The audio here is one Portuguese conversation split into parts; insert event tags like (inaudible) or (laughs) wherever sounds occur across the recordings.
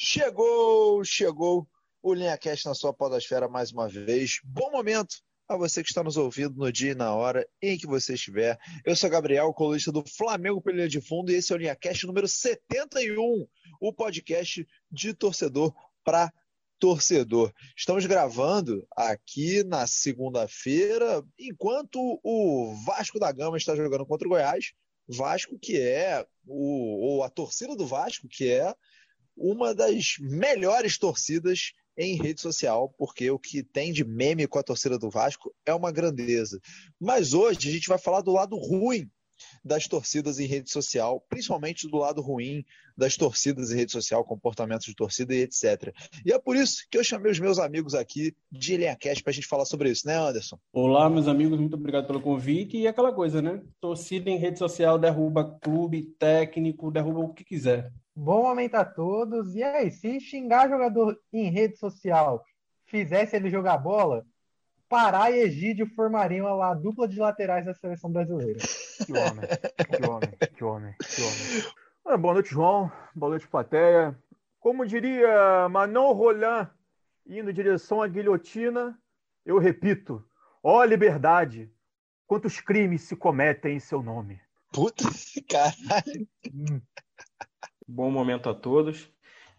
Chegou, chegou o LinhaCast na sua podosfera mais uma vez. Bom momento a você que está nos ouvindo no dia e na hora em que você estiver. Eu sou Gabriel, colunista do Flamengo Pelha de Fundo, e esse é o LinhaCast número 71, o podcast de torcedor para torcedor. Estamos gravando aqui na segunda-feira, enquanto o Vasco da Gama está jogando contra o Goiás. Vasco que é o, ou a torcida do Vasco que é uma das melhores torcidas em rede social, porque o que tem de meme com a torcida do Vasco é uma grandeza. Mas hoje a gente vai falar do lado ruim das torcidas em rede social, principalmente do lado ruim das torcidas em rede social, comportamentos de torcida e etc. E é por isso que eu chamei os meus amigos aqui de Linha Cast para a gente falar sobre isso, né, Anderson? Olá, meus amigos, muito obrigado pelo convite. E aquela coisa, né? Torcida em rede social derruba clube, técnico, derruba o que quiser. Bom momento a todos. E aí, se xingar jogador em rede social fizesse ele jogar bola, Pará e Egídio formariam a dupla de laterais da seleção brasileira. Que homem, que homem, que homem, que homem. Ah, boa noite, João. Boa noite, plateia. Como diria Manon Roland, indo em direção à guilhotina, eu repito: ó liberdade, quantos crimes se cometem em seu nome. Puta, caralho. Bom momento a todos.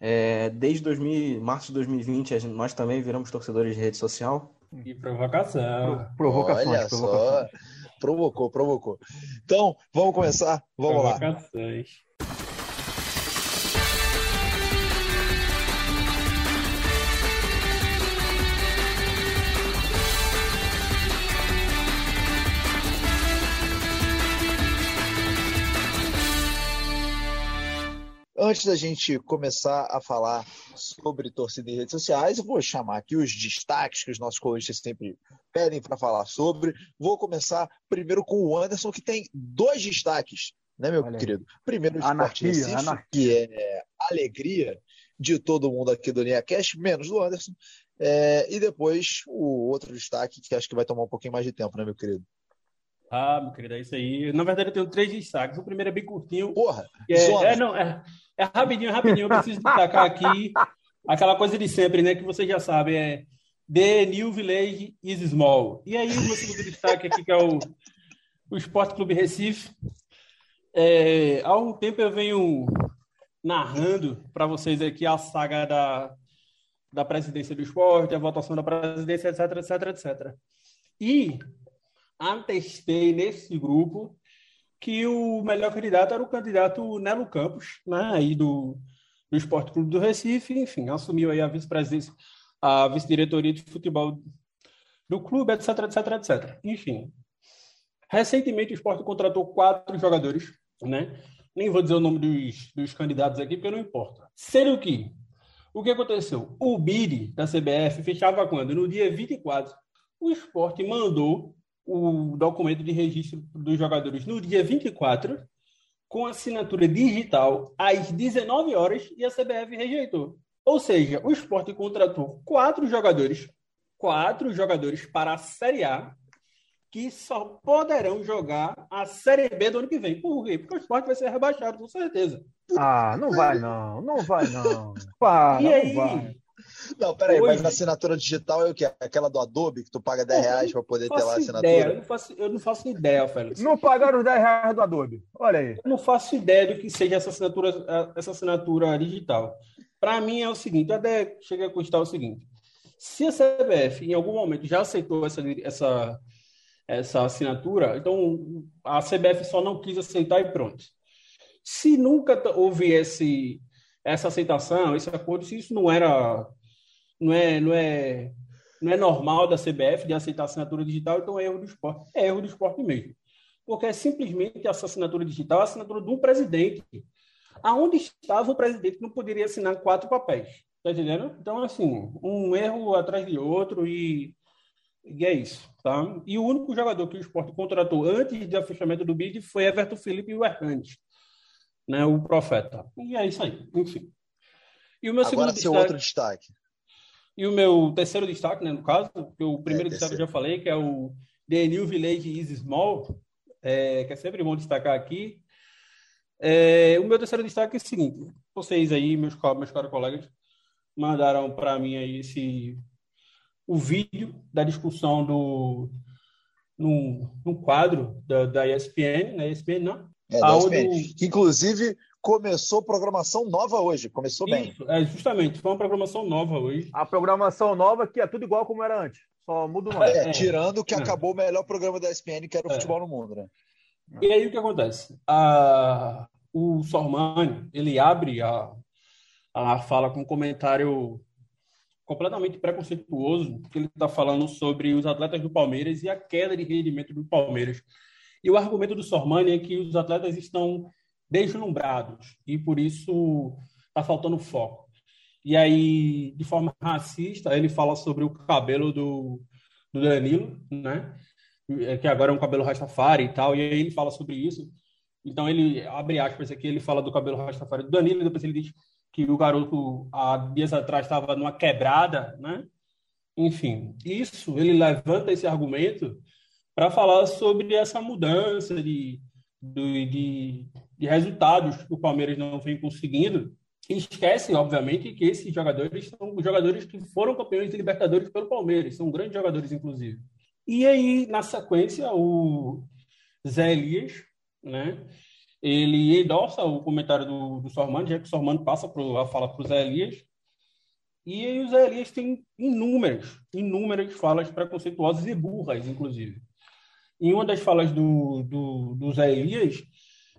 É, desde 2000, março de 2020, nós também viramos torcedores de rede social. E provocação. Pro, provocações, Olha provocações. Só. Provocou, provocou. Então, vamos começar? Vamos Provocações. lá. Antes da gente começar a falar sobre torcida em redes sociais, eu vou chamar aqui os destaques que os nossos colunistas sempre pedem para falar sobre. Vou começar primeiro com o Anderson, que tem dois destaques, né, meu Olha querido? Primeiro, o Esporte Recife, anarquia. que é alegria de todo mundo aqui do Linha Cash, menos do Anderson. É, e depois o outro destaque, que acho que vai tomar um pouquinho mais de tempo, né, meu querido? Ah, meu querido, é isso aí. Na verdade, eu tenho três destaques. O primeiro é bem curtinho. Porra! É, é, não, é, é rapidinho, rapidinho. Eu preciso destacar aqui aquela coisa de sempre, né? Que vocês já sabem, é The New Village is Small. E aí, o meu segundo destaque aqui, que é o, o Esporte Clube Recife. É, há um tempo eu venho narrando para vocês aqui a saga da, da presidência do esporte, a votação da presidência, etc, etc, etc. E atestei nesse grupo que o melhor candidato era o candidato Nelo Campos, né, aí do, do Esporte Clube do Recife, enfim, assumiu aí a vice-presidência, a vice-diretoria de futebol do clube, etc, etc, etc. Enfim, recentemente o Esporte contratou quatro jogadores, né, nem vou dizer o nome dos, dos candidatos aqui, porque não importa. Sendo que, o que aconteceu? O BID da CBF fechava quando? No dia 24. O esporte mandou o documento de registro dos jogadores no dia 24, com assinatura digital, às 19 horas, e a CBF rejeitou. Ou seja, o esporte contratou quatro jogadores, quatro jogadores para a Série A, que só poderão jogar a Série B do ano que vem. Por quê? Porque o esporte vai ser rebaixado, com certeza. Ah, não vai não, não vai não. (laughs) Para, e aí, vai. Não, peraí, Hoje... mas a assinatura digital é o quê? Aquela do Adobe, que tu paga 10 reais para poder ter lá a assinatura? Ideia, eu, não faço, eu não faço ideia, Félix. Não pagaram os 10 reais do Adobe. Olha aí. Eu não faço ideia do que seja essa assinatura, essa assinatura digital. Para mim é o seguinte, até chega a custar o seguinte. Se a CBF em algum momento já aceitou essa, essa, essa assinatura, então a CBF só não quis aceitar e pronto. Se nunca houve esse, essa aceitação, esse acordo, se isso não era não é, não é, não é normal da CBF de aceitar assinatura digital, então é erro do esporte. É erro do esporte mesmo. Porque é simplesmente essa assinatura digital, a assinatura um presidente. Aonde estava o presidente que não poderia assinar quatro papéis? Tá entendendo? Então, assim, um erro atrás de outro e, e é isso, tá? E o único jogador que o esporte contratou antes do fechamento do bid foi Everton Felipe e o Hernandes, né? O profeta. E é isso aí, enfim. E o meu Agora, seu destaque... outro destaque. E o meu terceiro destaque, né, no caso, que o primeiro é, destaque eu já falei, que é o The New Village is Small, é, que é sempre bom destacar aqui. É, o meu terceiro destaque é o seguinte: vocês aí, meus, meus caros colegas, mandaram para mim aí esse o vídeo da discussão do no, no quadro da, da ESPN, né? ESPN não? É, da ESPN. Que, inclusive, começou programação nova hoje. Começou Isso, bem. É, justamente, foi uma programação nova hoje. A programação nova que é tudo igual como era antes. Só muda o nome. É, tirando que é. acabou o melhor programa da ESPN, que era o é. futebol no mundo, né? E aí o que acontece? A, o Sormani, ele abre a, a fala com um comentário completamente preconceituoso, porque ele está falando sobre os atletas do Palmeiras e a queda de rendimento do Palmeiras. E o argumento do Sormani é que os atletas estão deslumbrados e por isso está faltando foco. E aí, de forma racista, ele fala sobre o cabelo do, do Danilo, né? Que agora é um cabelo rastafari e tal, e aí ele fala sobre isso. Então ele abre aspas aqui, ele fala do cabelo rastafari do Danilo, e depois ele diz que o garoto há dias atrás estava numa quebrada, né? Enfim, isso ele levanta esse argumento para falar sobre essa mudança de, de, de, resultados que o Palmeiras não vem conseguindo. E esquece, obviamente, que esses jogadores são jogadores que foram campeões de Libertadores pelo Palmeiras, são grandes jogadores, inclusive. E aí, na sequência, o Zé Elias, né? ele endossa o comentário do, do Sormani, já que o Sormani passa pro, a fala para o Zé Elias, e aí o Zé Elias tem inúmeras, inúmeras falas preconceituosas e burras, inclusive. Em uma das falas do, do, do Zé Elias,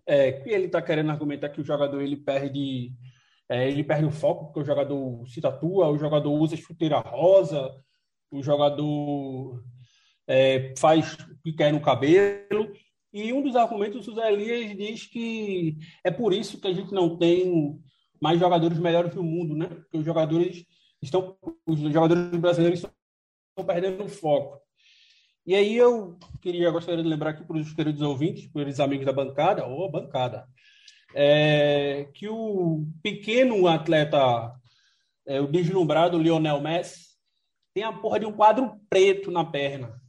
é, que ele está querendo argumentar que o jogador ele perde, é, ele perde o foco, porque o jogador se tatua, o jogador usa chuteira rosa, o jogador é, faz o que quer no cabelo, e um dos argumentos do José Elias diz que é por isso que a gente não tem mais jogadores melhores do mundo, né? Porque os jogadores estão, os jogadores brasileiros estão perdendo o foco. E aí eu queria gostaria de lembrar aqui para os queridos ouvintes, para os amigos da bancada, ou bancada, é, que o pequeno atleta, é, o deslumbrado Lionel Messi, tem a porra de um quadro preto na perna.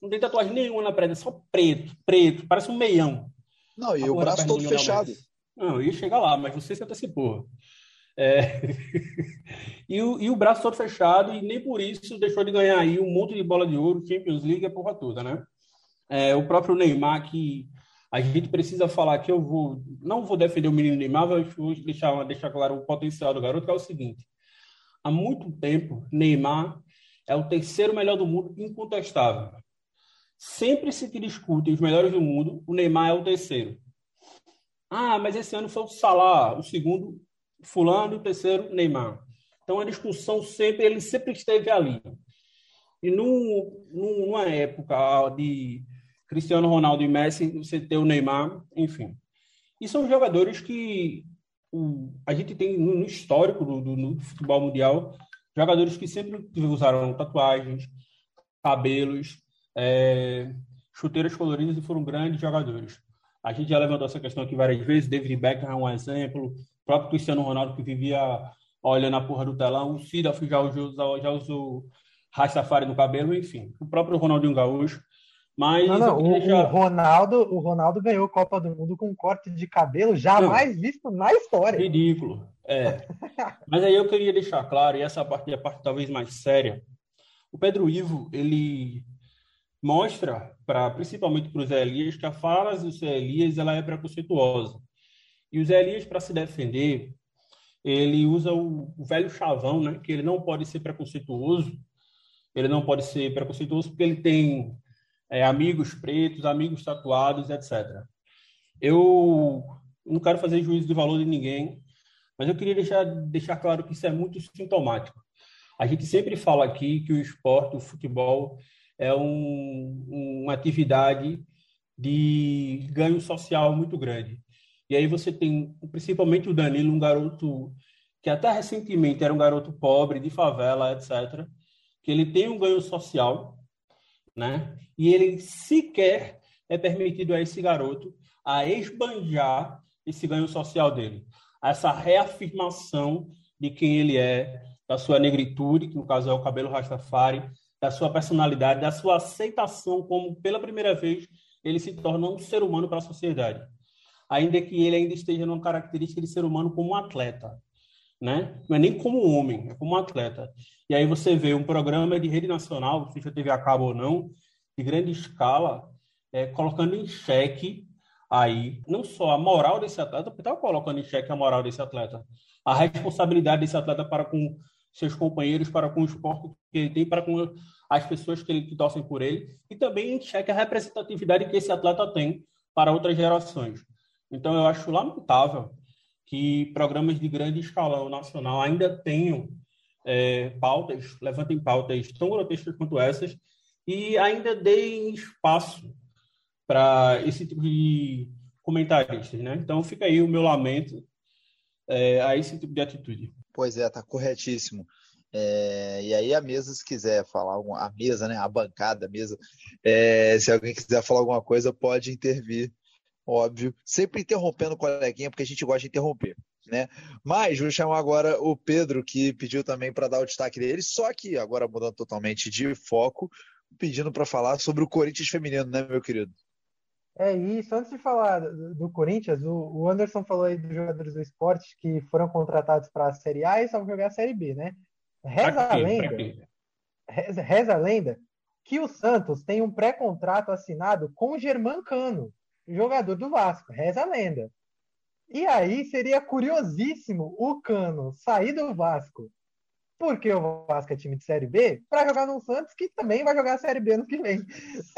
Não tem tatuagem nenhuma na perna, só preto, preto, parece um meião. Não, e o braço todo fechado. Não, eu ia chegar lá, mas você se antecipou. É... (laughs) e, o, e o braço todo fechado, e nem por isso deixou de ganhar aí um monte de bola de ouro, Champions League a porra toda, né? É, o próprio Neymar, que a gente precisa falar que eu vou. Não vou defender o menino Neymar, mas vou deixar, deixar claro o potencial do garoto, que é o seguinte: há muito tempo, Neymar é o terceiro melhor do mundo, incontestável. Sempre se discute os melhores do mundo, o Neymar é o terceiro. Ah, mas esse ano foi o Salah, o segundo fulano, o terceiro Neymar. Então a discussão sempre, ele sempre esteve ali. E num, numa época de Cristiano Ronaldo e Messi, você tem o Neymar, enfim. E são jogadores que o, a gente tem no, no histórico do, do no futebol mundial, jogadores que sempre usaram tatuagens, cabelos, é, chuteiras coloridas e foram grandes jogadores. A gente já levantou essa questão aqui várias vezes. David Beckham é um exemplo. O próprio Cristiano Ronaldo, que vivia olhando a porra do telão. O Sidorf já usou, já usou Rastafari no cabelo, enfim. O próprio Ronaldinho Gaúcho. Mas não, não, o, o, Ronaldo, o Ronaldo ganhou Copa do Mundo com um corte de cabelo jamais não, visto na história. Ridículo. É. (laughs) Mas aí eu queria deixar claro, e essa parte é a parte talvez mais séria. O Pedro Ivo, ele mostra, para principalmente para os Elias, que a fala do Zé Elias ela é preconceituosa. E o Zé Elias, para se defender, ele usa o, o, velho chavão, né? que ele não pode ser preconceituoso, ele não pode ser preconceituoso porque ele tem é, amigos pretos, amigos tatuados, etc. Eu não quero fazer juízo de valor de ninguém, mas eu queria deixar, deixar claro que isso é muito sintomático. A gente sempre fala aqui que o esporte, o futebol, é um, uma atividade de ganho social muito grande. E aí você tem, principalmente o Danilo, um garoto que até recentemente era um garoto pobre, de favela, etc., que ele tem um ganho social, né? E ele sequer é permitido a esse garoto a esbanjar esse ganho social dele, essa reafirmação de quem ele é, da sua negritude, que no caso é o cabelo rastafari, da sua personalidade, da sua aceitação como, pela primeira vez, ele se torna um ser humano para a sociedade. Ainda que ele ainda esteja numa característica de ser humano como um atleta, né? Não é nem como homem, é como um atleta. E aí você vê um programa de rede nacional, seja TV a cabo ou não, de grande escala, é, colocando em xeque aí não só a moral desse atleta, porque estava colocando em xeque a moral desse atleta, a responsabilidade desse atleta para com seus companheiros, para com o esporte que ele tem, para com as pessoas que, ele, que torcem por ele, e também em xeque a representatividade que esse atleta tem para outras gerações. Então, eu acho lamentável que programas de grande escalão nacional ainda tenham é, pautas, levantem pautas tão grotescas quanto essas, e ainda deem espaço para esse tipo de comentaristas, né? Então fica aí o meu lamento é, a esse tipo de atitude. Pois é, tá corretíssimo. É, e aí a mesa, se quiser falar, a mesa, né, a bancada, a mesa, é, se alguém quiser falar alguma coisa, pode intervir, óbvio, sempre interrompendo o coleguinha, porque a gente gosta de interromper, né? Mas vou chamar agora o Pedro, que pediu também para dar o destaque dele, só que agora mudando totalmente de foco, pedindo para falar sobre o Corinthians feminino, né, meu querido? É isso. Antes de falar do, Corinthians, o, Anderson falou aí dos jogadores do esporte que foram contratados para a Série A e só vão jogar a Série B, né? Reza aqui, a lenda, reza, reza, a lenda que o Santos tem um pré-contrato assinado com o Germán Cano, jogador do Vasco. Reza a lenda. E aí seria curiosíssimo o Cano sair do Vasco porque o Vasco é time de Série B, para jogar no Santos, que também vai jogar a Série B no que vem.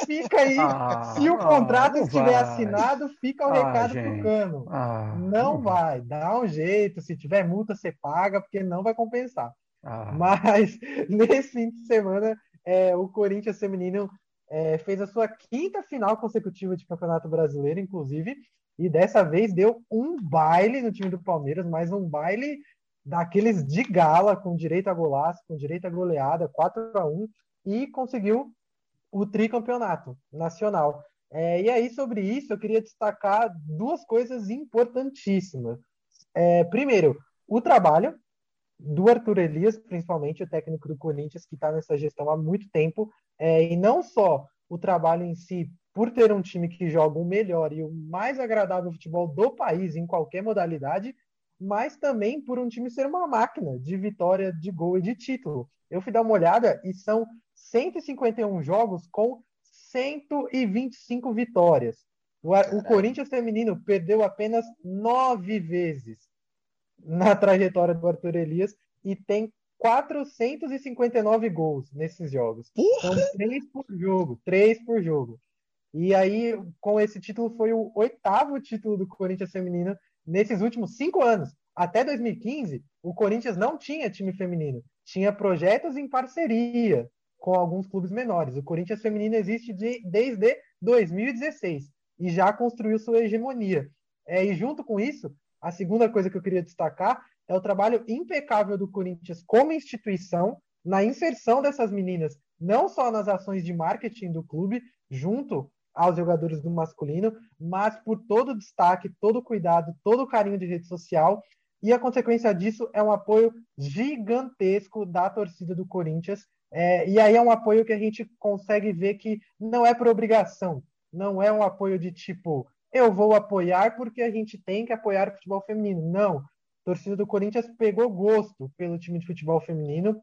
Fica aí, (laughs) ah, se o contrato estiver vai. assinado, fica o ah, recado gente. pro Cano. Ah, não, não vai, dá um jeito, se tiver multa, você paga, porque não vai compensar. Ah. Mas (laughs) nesse fim de semana, é, o Corinthians feminino é, fez a sua quinta final consecutiva de Campeonato Brasileiro, inclusive, e dessa vez deu um baile no time do Palmeiras, mais um baile daqueles de gala, com direito a golaço, com direito a goleada, 4 a 1 e conseguiu o tricampeonato nacional. É, e aí, sobre isso, eu queria destacar duas coisas importantíssimas. É, primeiro, o trabalho do Arthur Elias, principalmente o técnico do Corinthians, que está nessa gestão há muito tempo, é, e não só o trabalho em si, por ter um time que joga o melhor e o mais agradável futebol do país em qualquer modalidade, mas também por um time ser uma máquina de vitória, de gol e de título. Eu fui dar uma olhada e são 151 jogos com 125 vitórias. O, o Corinthians feminino perdeu apenas nove vezes na trajetória do Arthur Elias e tem 459 gols nesses jogos. Porra! São três por jogo, três por jogo. E aí, com esse título, foi o oitavo título do Corinthians feminino nesses últimos cinco anos. Até 2015, o Corinthians não tinha time feminino. Tinha projetos em parceria com alguns clubes menores. O Corinthians feminino existe de, desde 2016 e já construiu sua hegemonia. É, e junto com isso, a segunda coisa que eu queria destacar é o trabalho impecável do Corinthians como instituição na inserção dessas meninas, não só nas ações de marketing do clube, junto aos jogadores do masculino, mas por todo o destaque, todo o cuidado, todo o carinho de rede social. E a consequência disso é um apoio gigantesco da torcida do Corinthians. É, e aí é um apoio que a gente consegue ver que não é por obrigação, não é um apoio de tipo, eu vou apoiar porque a gente tem que apoiar o futebol feminino. Não. A torcida do Corinthians pegou gosto pelo time de futebol feminino,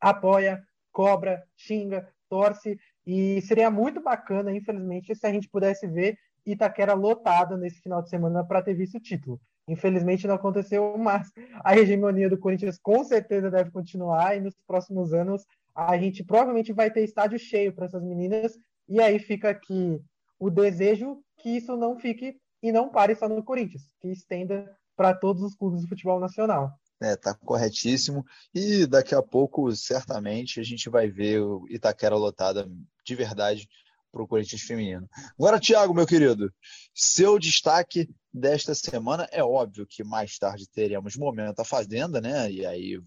apoia, cobra, xinga, torce e seria muito bacana, infelizmente, se a gente pudesse ver Itaquera lotada nesse final de semana para ter visto o título. Infelizmente não aconteceu, (laughs) mas a hegemonia do Corinthians com certeza deve continuar e nos próximos anos a gente provavelmente vai ter estádio cheio para essas meninas. E aí fica aqui o desejo que isso não fique e não pare só no Corinthians, que estenda para todos os clubes do futebol nacional. É, tá corretíssimo. E daqui a pouco, certamente, a gente vai ver o Itaquera lotada de verdade para o Corinthians feminino. Agora, Thiago, meu querido, seu destaque desta semana é óbvio que mais tarde teremos momento a fazenda, né? E aí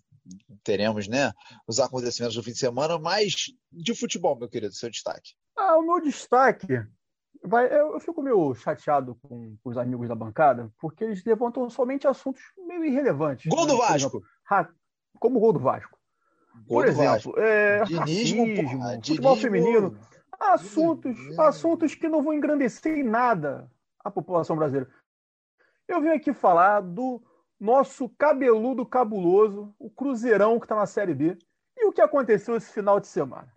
teremos, né, os acontecimentos do fim de semana, mas de futebol, meu querido, seu destaque. Ah, o meu destaque vai, eu, fico meio chateado com, com, os amigos da bancada, porque eles levantam somente assuntos meio irrelevantes. Gol né? do Vasco. Exemplo, como o gol do Vasco. Por exemplo, é, Dinismo, racismo, porra, futebol feminino, assuntos, assuntos que não vão engrandecer em nada a população brasileira. Eu vim aqui falar do nosso cabeludo cabuloso, o Cruzeirão que está na Série B, e o que aconteceu esse final de semana.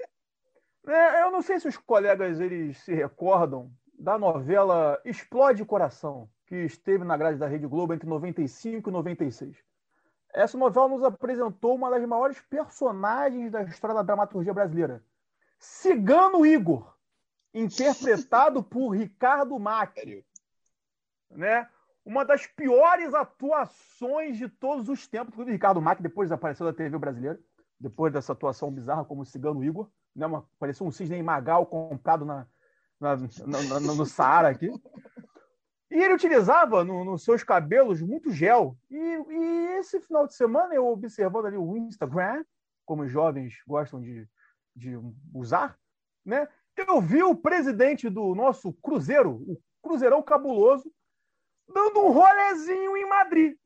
É, eu não sei se os colegas eles se recordam da novela Explode Coração, que esteve na grade da Rede Globo entre 95 e 96. Essa novela nos apresentou uma das maiores personagens da história da dramaturgia brasileira. Cigano Igor, interpretado (laughs) por Ricardo Macri. Né? Uma das piores atuações de todos os tempos. O Ricardo Macri depois desapareceu da TV brasileira, depois dessa atuação bizarra como Cigano Igor. Né? Uma, parecia um cisne Magal comprado na, na, na, no Saara aqui. E ele utilizava nos no seus cabelos muito gel. E, e, esse final de semana, eu observando ali o Instagram, como os jovens gostam de, de usar, né? eu vi o presidente do nosso Cruzeiro, o Cruzeirão Cabuloso, dando um rolezinho em Madrid.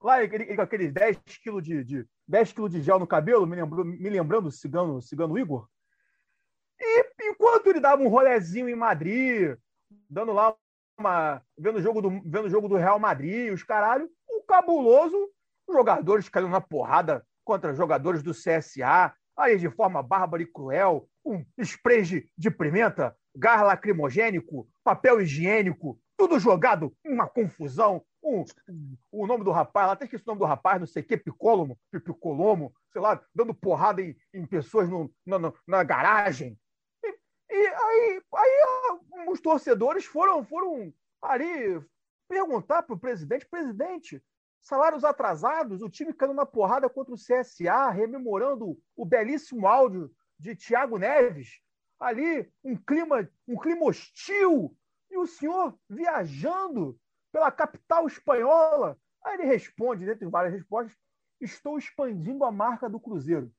Lá, ele, com aqueles 10 quilos de, de, 10 quilos de gel no cabelo, me, lembrou, me lembrando o cigano, cigano Igor. Enquanto ele dava um rolezinho em Madrid, dando lá uma, vendo o jogo do, vendo o jogo do Real Madrid, os caralho, o cabuloso, jogadores caindo na porrada contra jogadores do CSA, aí de forma bárbara e cruel, um spray de, de pimenta, gás lacrimogênico, papel higiênico, tudo jogado, uma confusão. Um, um, o nome do rapaz, lá até esqueci o nome do rapaz, não sei o que, Picolomo, Picolomo, sei lá, dando porrada em, em pessoas no, na garagem. E, aí, aí os torcedores foram, foram ali perguntar para o presidente: presidente, salários atrasados, o time caindo na porrada contra o CSA, rememorando o belíssimo áudio de Thiago Neves. Ali, um clima, um clima hostil. E o senhor viajando pela capital espanhola. Aí ele responde, dentre várias respostas, estou expandindo a marca do Cruzeiro.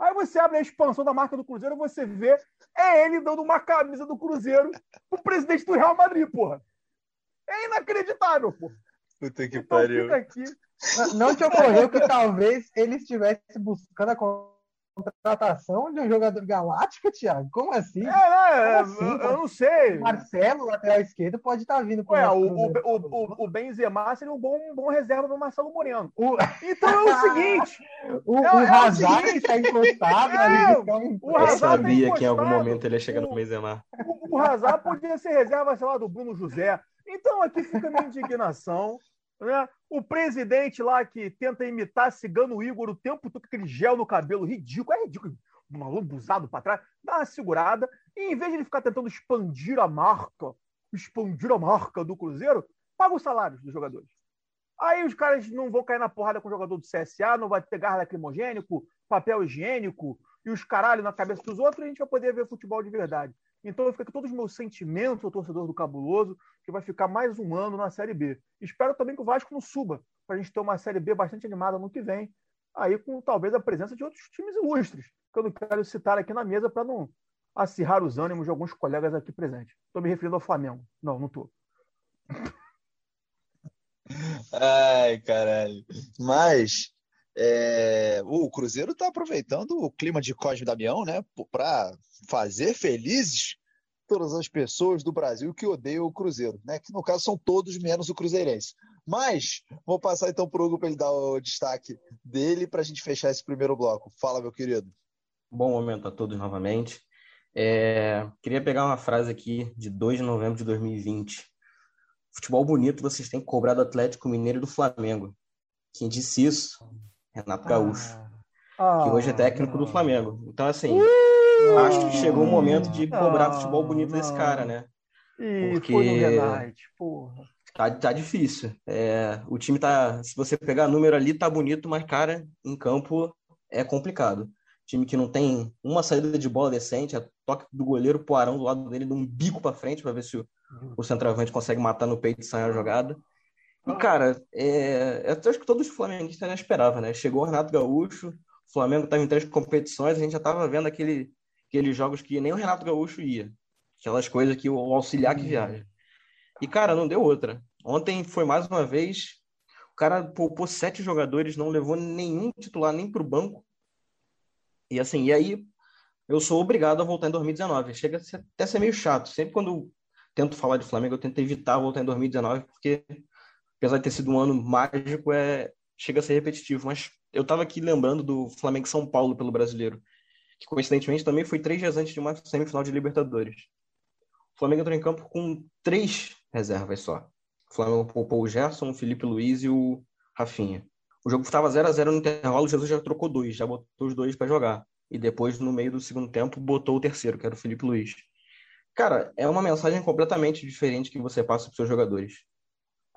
Aí você abre a expansão da marca do Cruzeiro e você vê é ele dando uma camisa do Cruzeiro pro presidente do Real Madrid, porra. É inacreditável, porra. Puta que então, pariu. Aqui. Não te ocorreu que talvez ele estivesse buscando a contratação de um jogador galáctico, Thiago? Como assim? É, é assim, eu não sei. Marcelo, lateral esquerdo, pode estar tá vindo. Ué, o, o, o, o Benzema seria um bom, um bom reserva para Marcelo Moreno. O... Então é o seguinte. (laughs) o, é, o é Hazard está encostado. (laughs) É, ali, o Eu sabia tá que em algum momento ele ia chegar no Benzema. O, o Hazard podia ser reserva, sei lá, do Bruno José. Então aqui fica a minha indignação. Né? O presidente lá que tenta imitar Cigano Igor o tempo todo aquele gel no cabelo, ridículo, é ridículo, uma lambuzado para trás, dá uma segurada, e em vez de ele ficar tentando expandir a marca, expandir a marca do Cruzeiro, paga os salários dos jogadores. Aí os caras não vão cair na porrada com o jogador do CSA, não vai pegar lacrimogênico, papel higiênico e os caralhos na cabeça dos outros, e a gente vai poder ver futebol de verdade. Então fica aqui todos os meus sentimentos ao torcedor do Cabuloso, que vai ficar mais um ano na Série B. Espero também que o Vasco não suba, para a gente ter uma Série B bastante animada no que vem, aí com talvez a presença de outros times ilustres, que eu não quero citar aqui na mesa para não acirrar os ânimos de alguns colegas aqui presentes. Estou me referindo ao Flamengo. Não, não estou. Ai, caralho. Mas é, o Cruzeiro está aproveitando o clima de Cosme Damião, né, para fazer felizes todas as pessoas do Brasil que odeiam o Cruzeiro, né, que no caso são todos menos o Cruzeirense. Mas vou passar então para o Hugo para ele dar o destaque dele para a gente fechar esse primeiro bloco. Fala, meu querido. Bom momento a todos novamente. É, queria pegar uma frase aqui de 2 de novembro de 2020. Futebol bonito vocês têm que cobrar do Atlético Mineiro e do Flamengo. Quem disse isso Renato Gaúcho, ah, que hoje é técnico do Flamengo. Então, assim, uh, acho que chegou o momento de cobrar ah, futebol bonito desse cara, né? Porque foi no Renate, porra. Tá, tá difícil. É, o time tá. Se você pegar número ali, tá bonito, mas, cara, em campo é complicado. Time que não tem uma saída de bola decente, a toque do goleiro Poarão do lado dele, de um bico para frente para ver se o, o centroavante consegue matar no peito e sair a jogada. E, cara, é, eu acho que todos os flamenguistas já esperavam, né? Chegou o Renato Gaúcho, o Flamengo estava em três competições, a gente já estava vendo aquele, aqueles jogos que nem o Renato Gaúcho ia. Aquelas coisas que o auxiliar que viaja. E, cara, não deu outra. Ontem foi mais uma vez. O cara poupou sete jogadores, não levou nenhum titular nem para o banco. E assim, e aí eu sou obrigado a voltar em 2019. Chega até a ser meio chato. Sempre quando tento falar de Flamengo, eu tento evitar voltar em 2019, porque apesar de ter sido um ano mágico, é, chega a ser repetitivo. Mas eu estava aqui lembrando do Flamengo São Paulo pelo brasileiro, que coincidentemente também foi três dias antes de uma semifinal de Libertadores. O Flamengo entrou em campo com três reservas só. O Flamengo poupou o Gerson, o Felipe Luiz e o Rafinha. O jogo estava 0 a 0 no intervalo, o Jesus já trocou dois, já botou os dois para jogar. E depois, no meio do segundo tempo, botou o terceiro, que era o Felipe Luiz. Cara, é uma mensagem completamente diferente que você passa para os seus jogadores.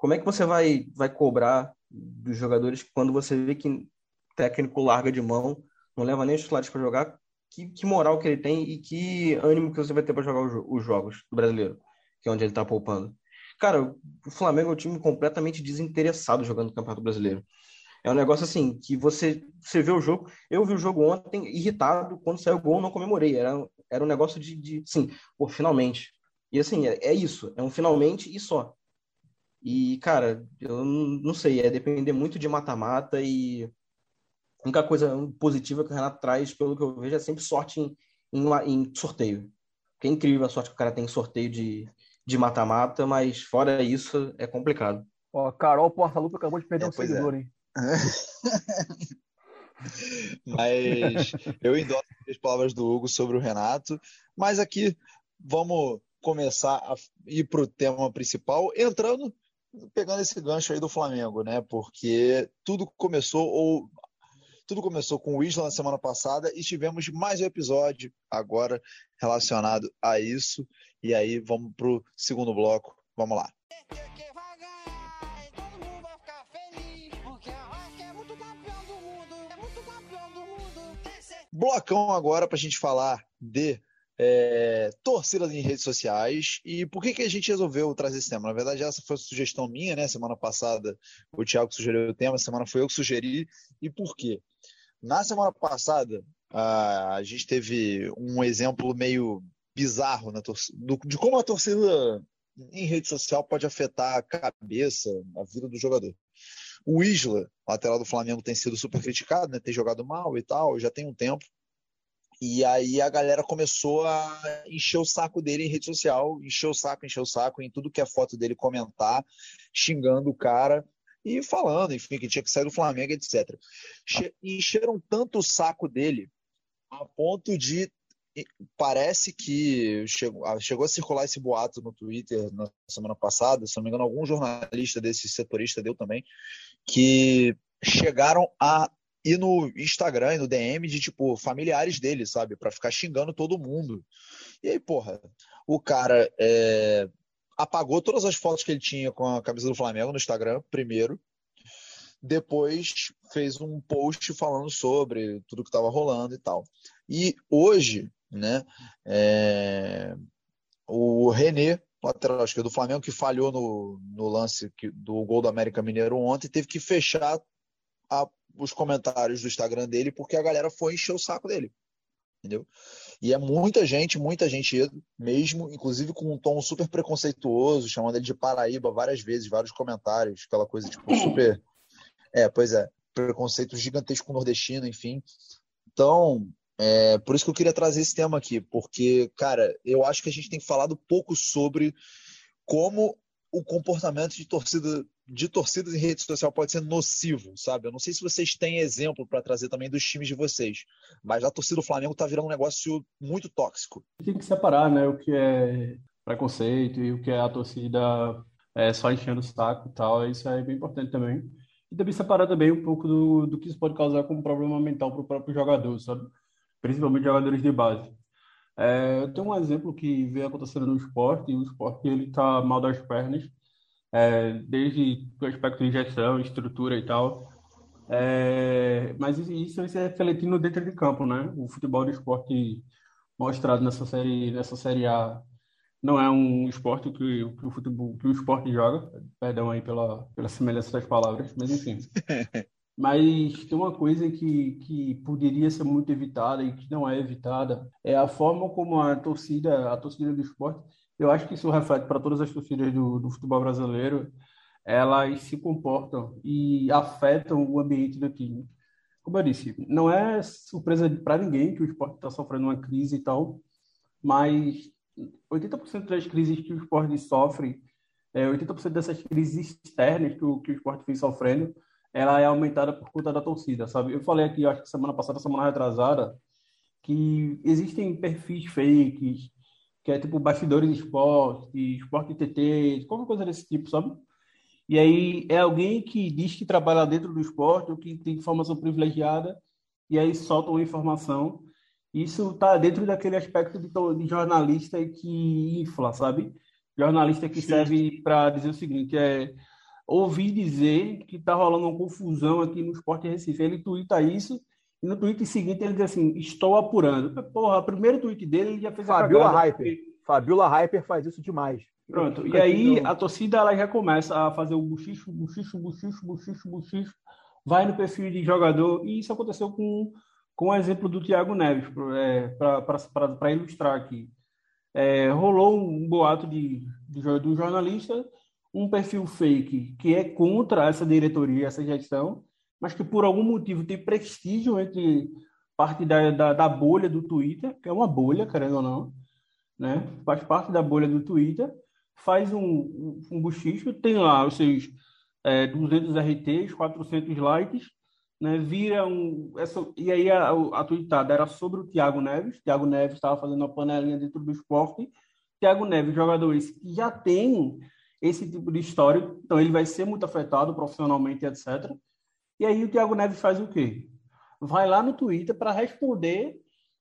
Como é que você vai, vai cobrar dos jogadores quando você vê que técnico larga de mão, não leva nem os titulares para jogar? Que, que, moral que ele tem e que ânimo que você vai ter para jogar os, os, jogos do brasileiro, que é onde ele está poupando. Cara, o Flamengo é um time completamente desinteressado jogando no Campeonato Brasileiro. É um negócio assim, que você, você vê o jogo. Eu vi o jogo ontem irritado, quando saiu o gol, não comemorei. Era, era um negócio de, de sim, pô, finalmente. E assim, é, é isso, é um finalmente e só. E, cara, eu não sei, é depender muito de mata-mata e a única coisa positiva que o Renato traz, pelo que eu vejo, é sempre sorte em, em, em sorteio. Que é incrível a sorte que o cara tem em sorteio de mata-mata, mas fora isso, é complicado. Ó, Carol Porta-Lupe acabou de perder é, um é. seguidor, é. hein? (laughs) mas eu endosso as palavras do Hugo sobre o Renato, mas aqui vamos começar a ir para o tema principal, entrando pegando esse gancho aí do Flamengo, né? Porque tudo começou ou tudo começou com o Isla na semana passada e tivemos mais um episódio agora relacionado a isso. E aí vamos pro segundo bloco. Vamos lá. Blocão agora para a gente falar de é, torcidas em redes sociais. E por que, que a gente resolveu trazer esse tema? Na verdade, essa foi a sugestão minha, né? Semana passada o Thiago sugeriu o tema, semana foi eu que sugeri. E por quê? Na semana passada, a, a gente teve um exemplo meio bizarro na do, de como a torcida em rede social pode afetar a cabeça, a vida do jogador. O Isla, lateral do Flamengo, tem sido super criticado, né? Tem jogado mal e tal, já tem um tempo. E aí a galera começou a encher o saco dele em rede social, encher o saco, encher o saco em tudo que é foto dele comentar, xingando o cara e falando, enfim, que tinha que sair do Flamengo, etc. Encheram tanto o saco dele a ponto de parece que chegou, chegou a circular esse boato no Twitter na semana passada, se não me engano, algum jornalista desse setorista deu também, que chegaram a e no Instagram e no DM de, tipo, familiares dele, sabe? para ficar xingando todo mundo. E aí, porra, o cara é, apagou todas as fotos que ele tinha com a camisa do Flamengo no Instagram, primeiro. Depois fez um post falando sobre tudo que estava rolando e tal. E hoje, né, é, o René, lateral esquerdo do Flamengo, que falhou no, no lance do gol do América Mineiro ontem, teve que fechar a os comentários do Instagram dele porque a galera foi encher o saco dele. Entendeu? E é muita gente, muita gente mesmo, inclusive com um tom super preconceituoso, chamando ele de Paraíba várias vezes, vários comentários, aquela coisa tipo (clears throat) super. É, pois é, preconceito gigantesco com nordestino, enfim. Então, é, por isso que eu queria trazer esse tema aqui, porque, cara, eu acho que a gente tem falado pouco sobre como o comportamento de torcida de torcidas em rede social pode ser nocivo, sabe? Eu não sei se vocês têm exemplo para trazer também dos times de vocês, mas a torcida do Flamengo está virando um negócio muito tóxico. Tem que separar, né, o que é preconceito e o que é a torcida é, só enchendo o saco e tal, isso é bem importante também. E também separar também um pouco do, do que isso pode causar como problema mental para o próprio jogador, sabe? Principalmente jogadores de base. É, eu tenho um exemplo que vem acontecendo no esporte, e o esporte ele tá mal das pernas, é, desde o aspecto de gestão, estrutura e tal. É, mas isso, isso é refletindo dentro de campo, né? O futebol do esporte mostrado nessa série, nessa série A não é um esporte que, que o futebol, que o esporte joga. Perdão aí pela, pela semelhança das palavras, mas enfim. (laughs) Mas tem uma coisa que, que poderia ser muito evitada e que não é evitada, é a forma como a torcida, a torcida do esporte eu acho que isso reflete para todas as torcidas do, do futebol brasileiro, elas se comportam e afetam o ambiente do time. Como eu disse, não é surpresa para ninguém que o esporte está sofrendo uma crise e tal, mas 80% das crises que o esporte sofre, é, 80% dessas crises externas que o, que o esporte vem sofrendo, ela é aumentada por conta da torcida, sabe? Eu falei aqui, acho que semana passada, semana retrasada, que existem perfis fakes, que é tipo bastidores de esporte, esporte TT, qualquer coisa desse tipo, sabe? E aí é alguém que diz que trabalha dentro do esporte ou que tem informação privilegiada e aí solta uma informação. Isso está dentro daquele aspecto de, de, jornalista que infla, sabe? Jornalista que serve para dizer o seguinte, é ouvi dizer que está rolando uma confusão aqui no Esporte Recife. Ele tuita isso e no tweet seguinte ele diz assim, estou apurando. Porra, o primeiro tweet dele ele já fez Fabiola a cagada. Hyper. Porque... Fabiola Hyper faz isso demais. Pronto, e aí a torcida ela já começa a fazer o buchicho, buchicho, buchicho, buchicho, buchicho, vai no perfil de jogador, e isso aconteceu com, com o exemplo do Thiago Neves, é, para ilustrar aqui. É, rolou um boato de, de, de um jornalista um perfil fake que é contra essa diretoria, essa gestão, mas que por algum motivo tem prestígio entre parte da, da, da bolha do Twitter, que é uma bolha, querendo ou não, né? faz parte da bolha do Twitter, faz um, um, buchicho, tem lá os seus é, 200 RTs, 400 likes, né? vira um... Essa, e aí a, a tweetada era sobre o Thiago Neves, Thiago Neves estava fazendo uma panelinha dentro do esporte, Thiago Neves, jogadores que já têm esse tipo de história, então ele vai ser muito afetado profissionalmente, etc. E aí o Thiago Neves faz o quê? Vai lá no Twitter para responder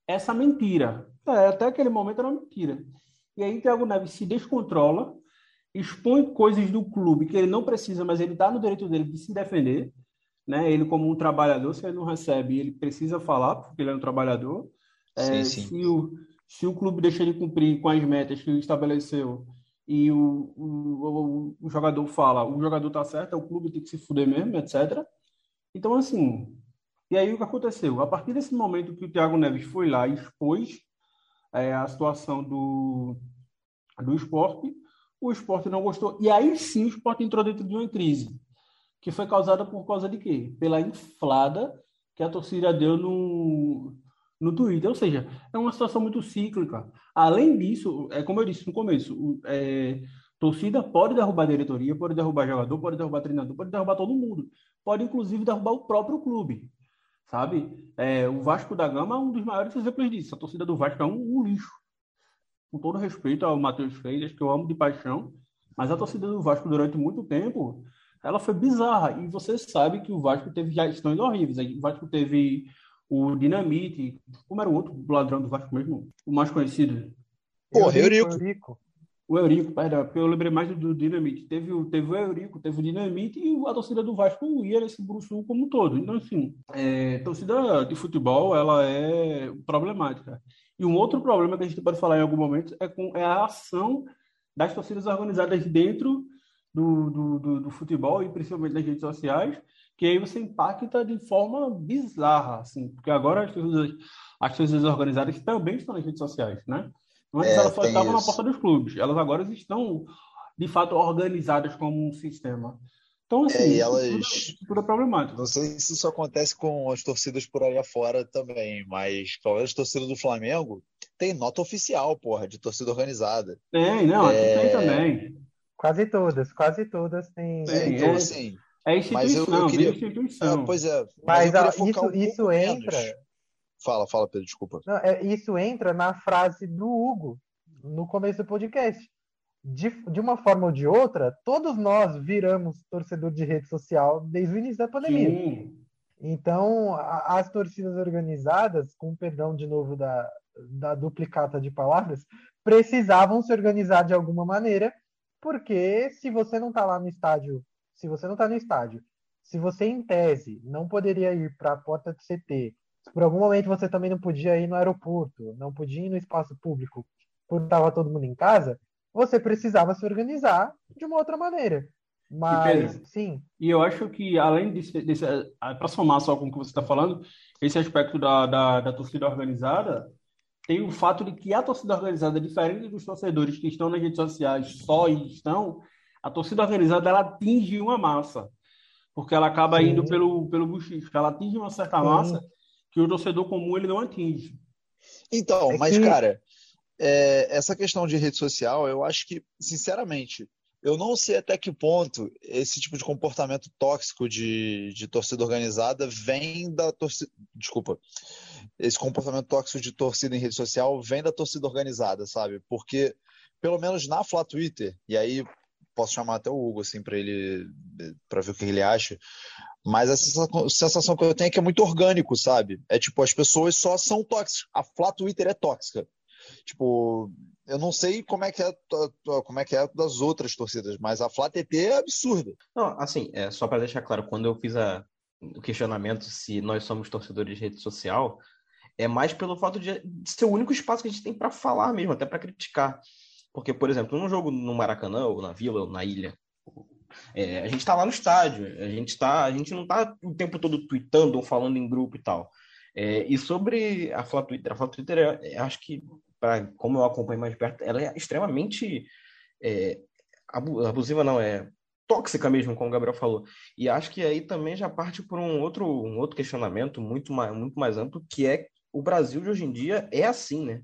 essa mentira. É, até aquele momento era uma mentira. E aí o Thiago Neves se descontrola, expõe coisas do clube que ele não precisa, mas ele está no direito dele de se defender. Né? Ele, como um trabalhador, se ele não recebe, ele precisa falar, porque ele é um trabalhador. É, sim. Se, o, se o clube deixa ele cumprir com as metas que ele estabeleceu, e o, o, o, jogador fala, o jogador tá certo, é o clube tem que se fuder mesmo, etc. Então, assim, e aí o que aconteceu? A partir desse momento que o Thiago Neves foi lá e expôs é, a situação do, do esporte, o esporte não gostou. E aí sim o esporte entrou dentro de uma crise, que foi causada por causa de quê? Pela inflada que a torcida deu no, no Twitter. Ou seja, é uma situação muito cíclica. Além disso, é como eu disse no começo, é, torcida pode derrubar diretoria, pode derrubar jogador, pode derrubar treinador, pode derrubar todo mundo. Pode, inclusive, derrubar o próprio clube. Sabe? É, o Vasco da Gama é um dos maiores exemplos disso. A torcida do Vasco é um, um lixo. Com todo respeito ao Matheus Freitas, que eu amo de paixão, mas a torcida do Vasco, durante muito tempo, ela foi bizarra. E você sabe que o Vasco teve gestões horríveis. O Vasco teve o Dinamite, como era o outro ladrão do Vasco mesmo? O mais conhecido. Porra, Eurico. Eurico. O Eurico, perdão, porque eu lembrei mais do, Dinamite. Teve, o, teve o Eurico, teve o Dinamite e a torcida do Vasco ia nesse bruxo como um todo. Então, assim, é, torcida de futebol, ela é problemática. E um outro problema que a gente pode falar em algum momento é, com, é a ação das torcidas organizadas dentro do, do, do, do futebol e principalmente nas redes sociais, que aí você impacta de forma bizarra, assim, porque agora as coisas, as coisas organizadas também estão nas redes sociais, né? Antes é, elas só estavam isso. na porta dos clubes, elas agora estão, de fato, organizadas como um sistema. Então, assim, é, elas... tudo, tudo, é problemático. Não sei se isso acontece com as torcidas por aí afora também, mas talvez a torcida do Flamengo tem nota oficial, porra, de torcida organizada. Tem, não, é... tem também. Quase todas, quase todas têm. Tem, então, é... assim, é instituição, mas eu, eu queria... instituição. É, pois é. Mas, mas isso, um isso entra. Fala, fala, Pedro, desculpa. Não, é, isso entra na frase do Hugo no começo do podcast. De, de uma forma ou de outra, todos nós viramos torcedor de rede social desde o início da pandemia. Sim. Então, a, as torcidas organizadas, com perdão de novo da, da duplicata de palavras, precisavam se organizar de alguma maneira, porque se você não está lá no estádio se você não está no estádio, se você, em tese, não poderia ir para a porta do CT, por algum momento você também não podia ir no aeroporto, não podia ir no espaço público, porque estava todo mundo em casa, você precisava se organizar de uma outra maneira. Mas, e sim. E eu acho que, além desse, desse para somar só com o que você está falando, esse aspecto da, da, da, torcida organizada, tem o fato de que a torcida organizada, diferente dos torcedores que estão nas redes sociais só e estão, a torcida organizada ela atinge uma massa, porque ela acaba Sim. indo pelo, pelo buchicho, ela atinge uma certa Sim. massa que o torcedor comum ele não atinge. Então, é mas, que... cara, é, essa questão de rede social, eu acho que, sinceramente, eu não sei até que ponto esse tipo de comportamento tóxico de, de torcida organizada vem da torcida. Desculpa. Esse comportamento tóxico de torcida em rede social vem da torcida organizada, sabe? Porque, pelo menos na Flá Twitter, e aí posso chamar até o Hugo assim para ele para ver o que ele acha. Mas a sensação que eu tenho é que é muito orgânico, sabe? É tipo, as pessoas só são tóxicas. A Flá Twitter é tóxica. Tipo, eu não sei como é que é como é que é das outras torcidas, mas a Flá TT é absurda. Não, assim, é, só para deixar claro, quando eu fiz a, o questionamento se nós somos torcedores de rede social, é mais pelo fato de, de ser o único espaço que a gente tem para falar mesmo, até para criticar. Porque, por exemplo, num jogo no Maracanã, ou na Vila, ou na Ilha, é, a gente está lá no estádio, a gente, tá, a gente não está o tempo todo tweetando ou falando em grupo e tal. É, e sobre a Flá Twitter, a Flá Twitter, é, é acho que pra, como eu acompanho mais perto, ela é extremamente é, abusiva, não, é tóxica mesmo, como o Gabriel falou. E acho que aí também já parte por um outro, um outro questionamento muito mais, muito mais amplo, que é o Brasil de hoje em dia é assim, né?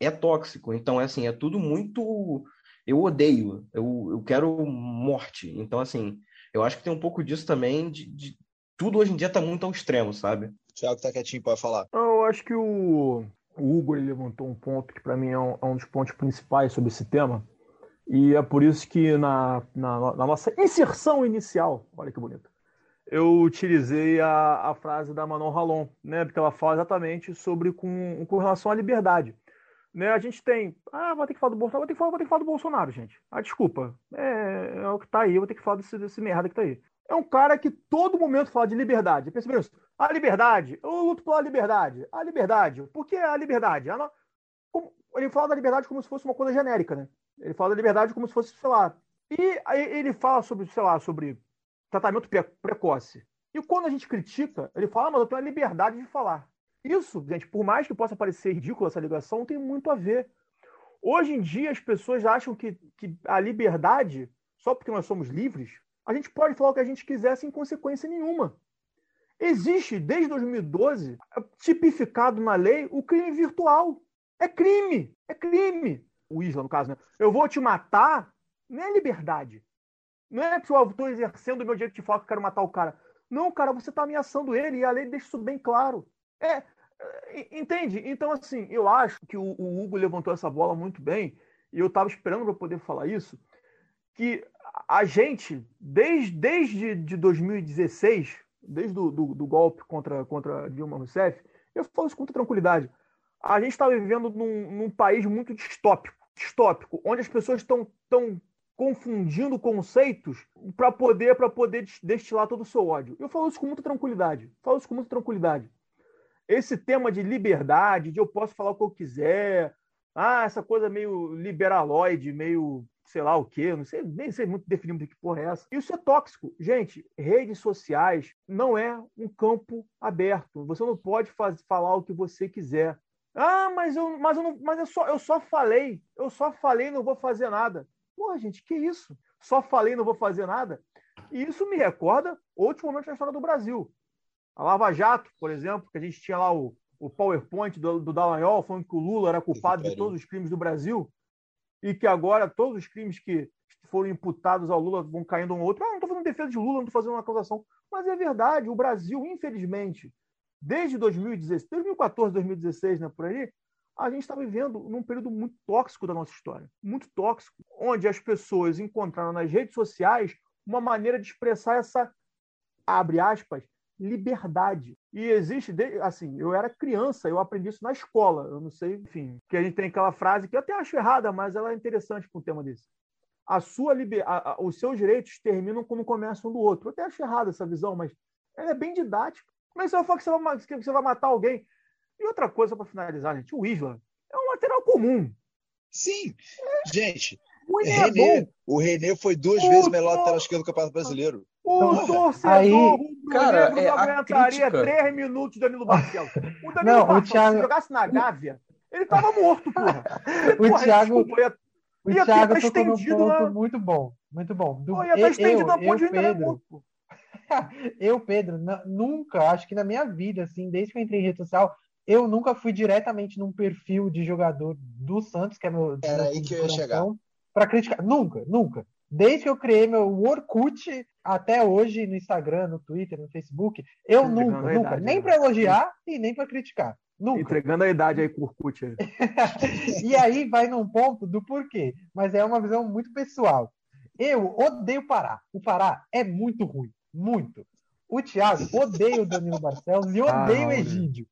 É tóxico. Então, é assim, é tudo muito. Eu odeio, eu, eu quero morte. Então, assim, eu acho que tem um pouco disso também, de, de... tudo hoje em dia tá muito ao extremo, sabe? Thiago tá quietinho, pode falar. Eu acho que o, o Hugo ele levantou um ponto que para mim é um, é um, dos pontos principais sobre esse tema. E é por isso que na, na, na, nossa inserção inicial, olha que bonito, eu utilizei a, a frase da Manon Ralon, né? Porque ela fala exatamente sobre com, com relação à liberdade. Né, a gente tem. Ah, vou ter que falar do Bolsonaro, vou ter que falar, vou ter que falar do Bolsonaro, gente. Ah, desculpa. É, é o que tá aí, vou ter que falar desse, desse merda que tá aí. É um cara que todo momento fala de liberdade. Percebeu isso? A liberdade, eu luto pela liberdade. A liberdade, por que a liberdade? A no... Ele fala da liberdade como se fosse uma coisa genérica, né? Ele fala da liberdade como se fosse, sei lá. E ele fala sobre, sei lá, sobre tratamento precoce. E quando a gente critica, ele fala, ah, mas eu tenho a liberdade de falar. Isso, gente, por mais que possa parecer ridícula essa ligação, tem muito a ver. Hoje em dia, as pessoas acham que, que a liberdade, só porque nós somos livres, a gente pode falar o que a gente quiser sem consequência nenhuma. Existe, desde 2012, tipificado na lei o crime virtual. É crime, é crime. O Isla, no caso, né? Eu vou te matar, não é liberdade. Não é que eu estou exercendo o meu direito de falar que eu quero matar o cara. Não, cara, você está ameaçando ele e a lei deixa isso bem claro. É, é entende? Então, assim, eu acho que o, o Hugo levantou essa bola muito bem e eu estava esperando para poder falar isso, que a gente, desde, desde de 2016, desde do, do, do, golpe contra, contra Dilma Rousseff, eu falo isso com muita tranquilidade, a gente está vivendo num, num, país muito distópico, distópico, onde as pessoas estão tão confundindo conceitos para poder para poder destilar todo o seu ódio. Eu falo isso com muita tranquilidade. Falo isso com muita tranquilidade. Esse tema de liberdade, de eu posso falar o que eu quiser, ah, essa coisa meio liberaloide, meio sei lá o quê, não sei, nem sei muito definir de que porra é essa. Isso é tóxico. Gente, redes sociais não é um campo aberto. Você não pode faz, falar o que você quiser. Ah, mas eu, mas eu, não, mas eu só, eu só falei, eu só falei, não vou fazer nada. Porra, gente, que isso? Só falei, não vou fazer nada. E isso me recorda outros momentos na história do Brasil. A Lava Jato, por exemplo, que a gente tinha lá o, o PowerPoint do, do Dallagnol falando que o Lula era culpado de todos os crimes do Brasil e que agora todos os crimes que foram imputados ao Lula vão caindo um outro. Ah, não estou fazendo defesa de Lula, não estou fazendo uma acusação. Mas é verdade, o Brasil, infelizmente, desde 2016, 2014, 2016, né, por aí, a gente está vivendo num período muito tóxico da nossa história. Muito tóxico, onde as pessoas encontraram nas redes sociais uma maneira de expressar essa, abre aspas, liberdade. E existe, assim, eu era criança, eu aprendi isso na escola, eu não sei, enfim, que a gente tem aquela frase que eu até acho errada, mas ela é interessante para um tema desse. A sua liber... A, a, os seus direitos terminam quando começam um do outro. Eu até acho errada essa visão, mas ela é bem didática. Como é que você vai falar que você vai, que você vai matar alguém? E outra coisa para finalizar, gente, o Isla é um lateral comum. Sim, é. gente, o René, o René foi duas vezes melhor lateral esquerdo do Campeonato Brasileiro. O torcedor aí, cara, é, não aguentaria três minutos do Danilo Barcelos. O Danilo não, Barcelos, Thiago... se jogasse na Gávea, ele tava morto, porra. (laughs) o porra, Thiago... Desculpa, ia, o ia Thiago tocou num ponto na... muito bom, muito bom. Do... Pô, ia estar estendido na ponte Pedro. (laughs) eu, Pedro, nunca, acho que na minha vida, assim, desde que eu entrei em rede social, Eu nunca fui diretamente num perfil de jogador do Santos, que é meu. Era aí que eu ia chegar. Para criticar. Nunca, nunca. Desde que eu criei meu Orkut até hoje no Instagram, no Twitter, no Facebook, eu nunca, nunca, idade, nem né? para elogiar e nem para criticar. Nunca. Entregando a idade aí Orkut. (laughs) e aí vai num ponto do porquê, mas é uma visão muito pessoal. Eu odeio o Pará. O Pará é muito ruim, muito. O Thiago odeia o Danilo Barcelos e ah, odeia ah, o Egídio.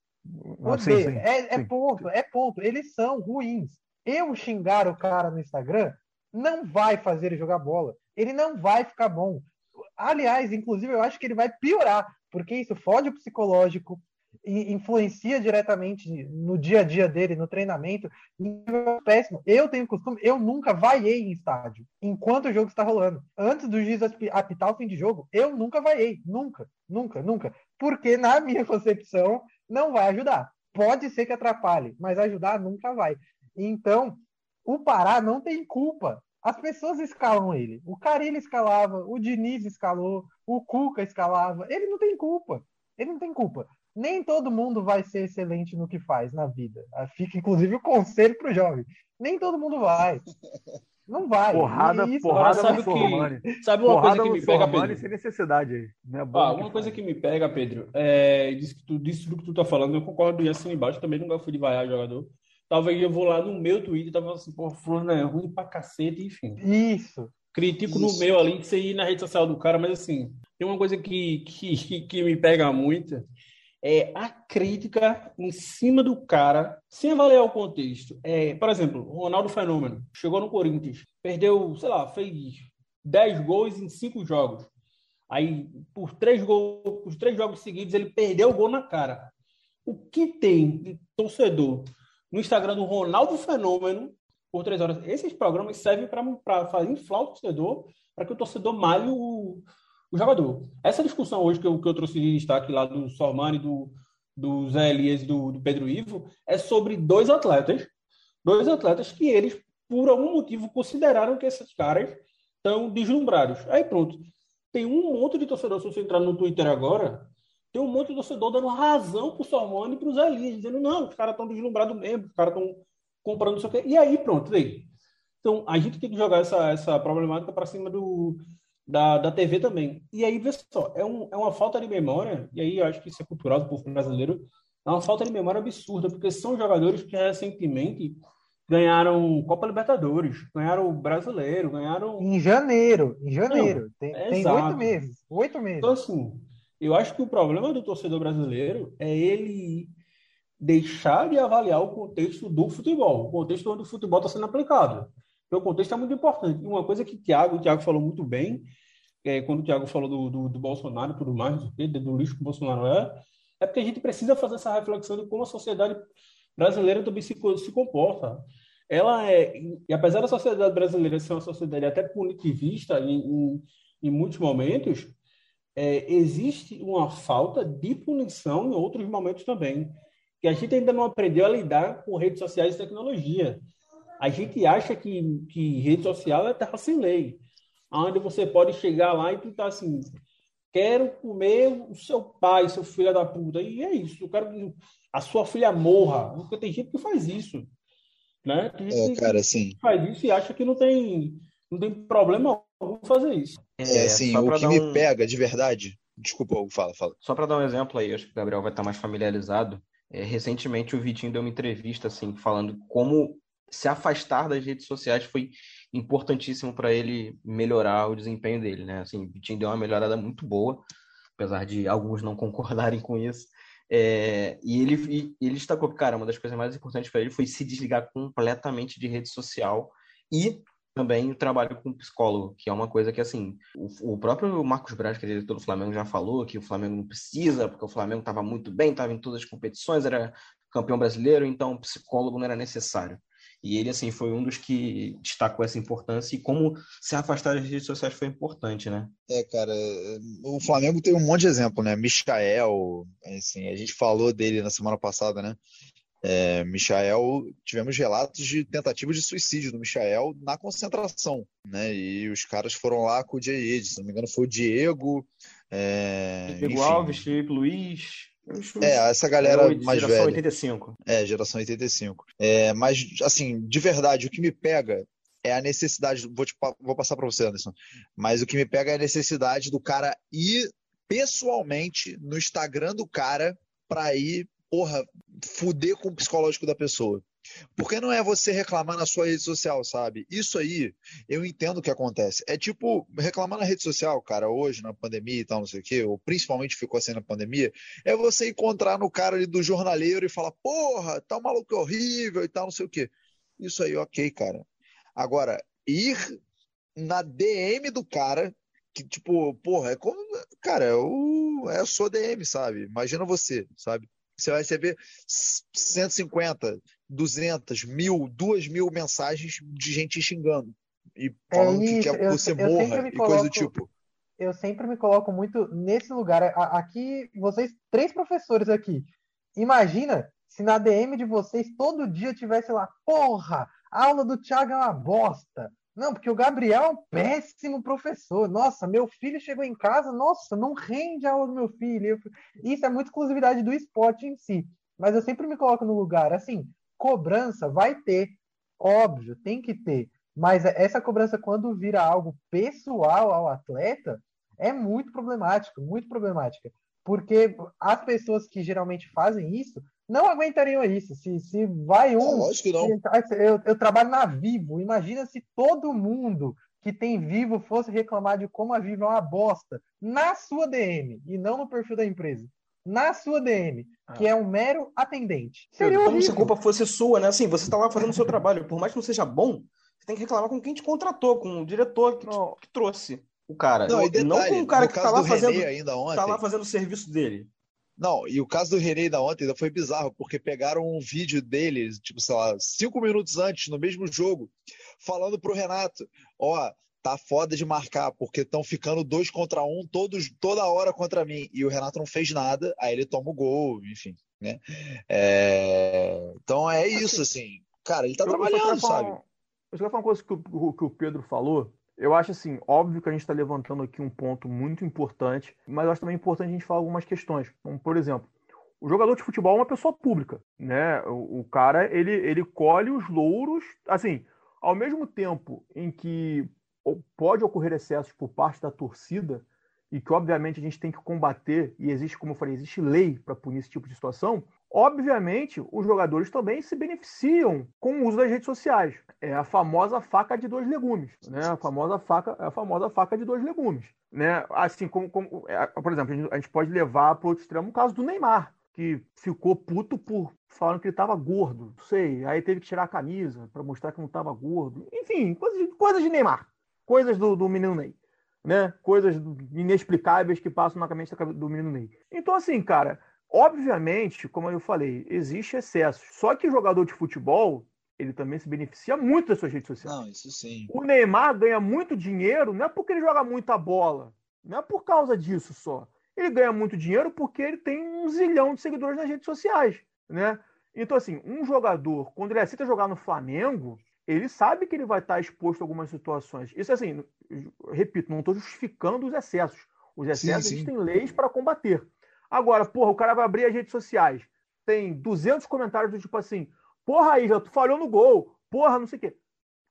Odeia. Sim, sim, é, é ponto, é ponto. Eles são ruins. Eu xingar o cara no Instagram não vai fazer ele jogar bola. Ele não vai ficar bom. Aliás, inclusive, eu acho que ele vai piorar, porque isso fode o psicológico, influencia diretamente no dia a dia dele, no treinamento. É péssimo. Eu tenho costume, eu nunca vaiei em estádio enquanto o jogo está rolando. Antes do juiz apitar o fim de jogo, eu nunca vaiei. Nunca, nunca, nunca. Porque, na (laughs) minha concepção, não vai ajudar. Pode ser que atrapalhe, mas ajudar nunca vai. Então, o Pará não tem culpa. As pessoas escalam ele. O Carilho escalava, o Diniz escalou, o Cuca escalava. Ele não tem culpa. Ele não tem culpa. Nem todo mundo vai ser excelente no que faz na vida. Ah, fica, inclusive, o conselho para o jovem. Nem todo mundo vai. Não vai. Porrada, isso, porrada sabe no Sormani. Sabe uma porrada coisa que me pega, Pedro? sem necessidade aí. É ah, uma coisa que me pega, Pedro, é disso que tu, disso que tu tá falando, eu concordo e assim embaixo, também nunca fui de vaiar jogador. Talvez eu vou lá no meu Twitter e tava assim, pô, fulano é ruim pra cacete, enfim. Isso. Critico Isso. no meu ali, de você ir na rede social do cara, mas assim, tem uma coisa que, que, (laughs) que me pega muito, é a crítica em cima do cara, sem avaliar o contexto. É, por exemplo, o Ronaldo Fenômeno chegou no Corinthians, perdeu, sei lá, fez 10 gols em 5 jogos. Aí, por três, gols, por três jogos seguidos, ele perdeu o gol na cara. O que tem de torcedor no Instagram do Ronaldo Fenômeno por três horas. Esses programas servem para fazer inflar o torcedor, para que o torcedor malhe o, o jogador. Essa discussão hoje que eu, que eu trouxe de destaque lá do Sormani, do, do Zé Elias e do, do Pedro Ivo, é sobre dois atletas, dois atletas que eles, por algum motivo, consideraram que esses caras estão deslumbrados. Aí pronto. Tem um monte de torcedor, se você entrar no Twitter agora, tem um monte de torcedor dando razão pro Salmone e pro Zé Elias, dizendo, não, os caras estão deslumbrados mesmo, os caras estão comprando isso aqui. E aí, pronto, aí. Então, a gente tem que jogar essa, essa problemática para cima do, da, da TV também. E aí, vê só, é, um, é uma falta de memória, e aí eu acho que isso é cultural do povo brasileiro, é uma falta de memória absurda, porque são jogadores que recentemente ganharam Copa Libertadores, ganharam o Brasileiro, ganharam... Em janeiro, em janeiro. Não, tem oito meses, oito meses. Então, assim, eu acho que o problema do torcedor brasileiro é ele deixar de avaliar o contexto do futebol, o contexto onde o futebol está sendo aplicado. Porque o contexto é muito importante. Uma coisa que o Thiago, o Thiago falou muito bem, é, quando o Thiago falou do, do, do Bolsonaro e tudo mais, do, do lixo que o Bolsonaro é, é porque a gente precisa fazer essa reflexão de como a sociedade brasileira também se, se comporta. Ela é, e apesar da sociedade brasileira ser uma sociedade até punitivista em, em, em muitos momentos, é, existe uma falta de punição em outros momentos também, que a gente ainda não aprendeu a lidar com redes sociais e tecnologia. A gente acha que, que rede social é terra sem lei, onde você pode chegar lá e tentar assim, quero comer o seu pai, seu filho da puta, e é isso, eu quero que a sua filha morra, porque tem gente que faz isso, né? Tem gente é, cara, assim... faz isso e acha que não tem, não tem problema algum fazer isso. É, assim, o que me um... pega de verdade. Desculpa, fala, fala. Só para dar um exemplo aí, acho que o Gabriel vai estar mais familiarizado. É, recentemente o Vitinho deu uma entrevista assim, falando como se afastar das redes sociais foi importantíssimo para ele melhorar o desempenho dele, né? Assim, o Vitinho deu uma melhorada muito boa, apesar de alguns não (laughs) concordarem com isso. É, e ele, e, ele destacou que, cara, uma das coisas mais importantes para ele foi se desligar completamente de rede social e também o trabalho com psicólogo, que é uma coisa que, assim, o, o próprio Marcos Braz, que é diretor do Flamengo, já falou que o Flamengo não precisa, porque o Flamengo estava muito bem, estava em todas as competições, era campeão brasileiro, então psicólogo não era necessário. E ele, assim, foi um dos que destacou essa importância e como se afastar das redes sociais foi importante, né? É, cara, o Flamengo tem um monte de exemplo, né? Michael, assim, a gente falou dele na semana passada, né? É, Michael, tivemos relatos de tentativa de suicídio do Michael na concentração, né? E os caras foram lá com o Diego, se não me engano, foi o Diego. É, Diego enfim. Alves, Felipe Luiz. É, essa galera É, mais geração velha. 85. É, geração 85. É, mas, assim, de verdade, o que me pega é a necessidade. Vou, te vou passar para você, Anderson. Mas o que me pega é a necessidade do cara ir pessoalmente no Instagram do cara para ir, porra, fuder com o psicológico da pessoa. Porque não é você reclamar na sua rede social, sabe? Isso aí, eu entendo o que acontece. É tipo, reclamar na rede social, cara, hoje, na pandemia e tal, não sei o quê, ou principalmente ficou assim na pandemia, é você encontrar no cara ali do jornaleiro e falar, porra, tá um maluco horrível e tal, não sei o quê. Isso aí, ok, cara. Agora, ir na DM do cara, que tipo, porra, é como. Cara, é, é a sua DM, sabe? Imagina você, sabe? Você vai receber 150, 200, mil, duas mil mensagens de gente xingando e falando que isso, quer que eu- você eu morra me e coisa do coloco- tipo. eu sempre me coloco muito nesse lugar. Aqui, vocês, três professores aqui. Imagina se na DM de vocês todo dia tivesse lá, porra, a aula do Thiago é uma bosta. Não, porque o Gabriel é um péssimo professor. Nossa, meu filho chegou em casa, nossa, não rende a aula do meu filho. Isso é muito exclusividade do esporte em si. Mas eu sempre me coloco no lugar, assim, cobrança vai ter, óbvio, tem que ter. Mas essa cobrança, quando vira algo pessoal ao atleta, é muito problemático, muito problemática. Porque as pessoas que geralmente fazem isso não aguentariam isso. Se, se vai Não, um. lógico que não. Eu, eu trabalho na Vivo. Imagina se todo mundo que tem Vivo fosse reclamar de como a Vivo é uma bosta na sua DM e não no perfil da empresa. Na sua DM, que é um mero atendente. Seria Como se a horrível. culpa fosse sua, né? Assim, você tá lá fazendo o seu trabalho. Por mais que não seja bom, você tem que reclamar com quem te contratou, com o diretor que, te- Não. que trouxe o cara. Não, e detalhe, com o cara que tá caso lá do fazendo, René ainda ontem, tá lá fazendo o serviço dele. Não, e o caso do René da ontem ainda foi bizarro, porque pegaram um vídeo dele, tipo, sei lá, cinco minutos antes, no mesmo jogo, falando pro Renato, ó, tá foda de marcar, porque estão ficando dois contra um todos, toda hora contra mim. E o Renato não fez nada, aí ele toma o gol, enfim, né? É, Então é isso, assim. Cara, ele tá Eu- trabalhando, falar sabe? Eu só falar uma coisa que o, que o Pedro falou. Eu acho assim, óbvio que a gente está levantando aqui um ponto muito importante, mas eu acho também importante a gente falar algumas questões. Como, por exemplo, o jogador de futebol é uma pessoa pública, né? O, o cara, ele, ele colhe os louros, assim, ao mesmo tempo em que pode ocorrer excessos por parte da torcida, e que obviamente a gente tem que combater, e existe, como eu falei, existe lei para punir esse tipo de situação, obviamente os jogadores também se beneficiam com o uso das redes sociais. É a famosa faca de dois legumes, né? A famosa faca, a famosa faca de dois legumes, né? Assim como, como é, por exemplo, a gente, pode levar para outro extremo o caso do Neymar, que ficou puto por falando que ele estava gordo, não sei, aí teve que tirar a camisa para mostrar que não estava gordo. Enfim, coisas, coisas de Neymar, coisas do, do menino Ney né? Coisas inexplicáveis que passam na cabeça do menino Ney. Então, assim, cara, obviamente, como eu falei, existe excesso. Só que jogador de futebol, ele também se beneficia muito das suas redes sociais. Não, isso sim. O Neymar ganha muito dinheiro, não é porque ele joga muita bola, não é por causa disso só. Ele ganha muito dinheiro porque ele tem um zilhão de seguidores nas redes sociais, né? Então, assim, um jogador, quando ele aceita jogar no Flamengo, ele sabe que ele vai estar exposto a algumas situações. Isso, assim, repito, não estou justificando os excessos. Os excessos Sim, sim. existem leis para combater. Agora, porra, o cara vai abrir as redes sociais, tem 200 comentários do tipo assim, porra aí, já tu falhou no gol, porra, não sei o quê.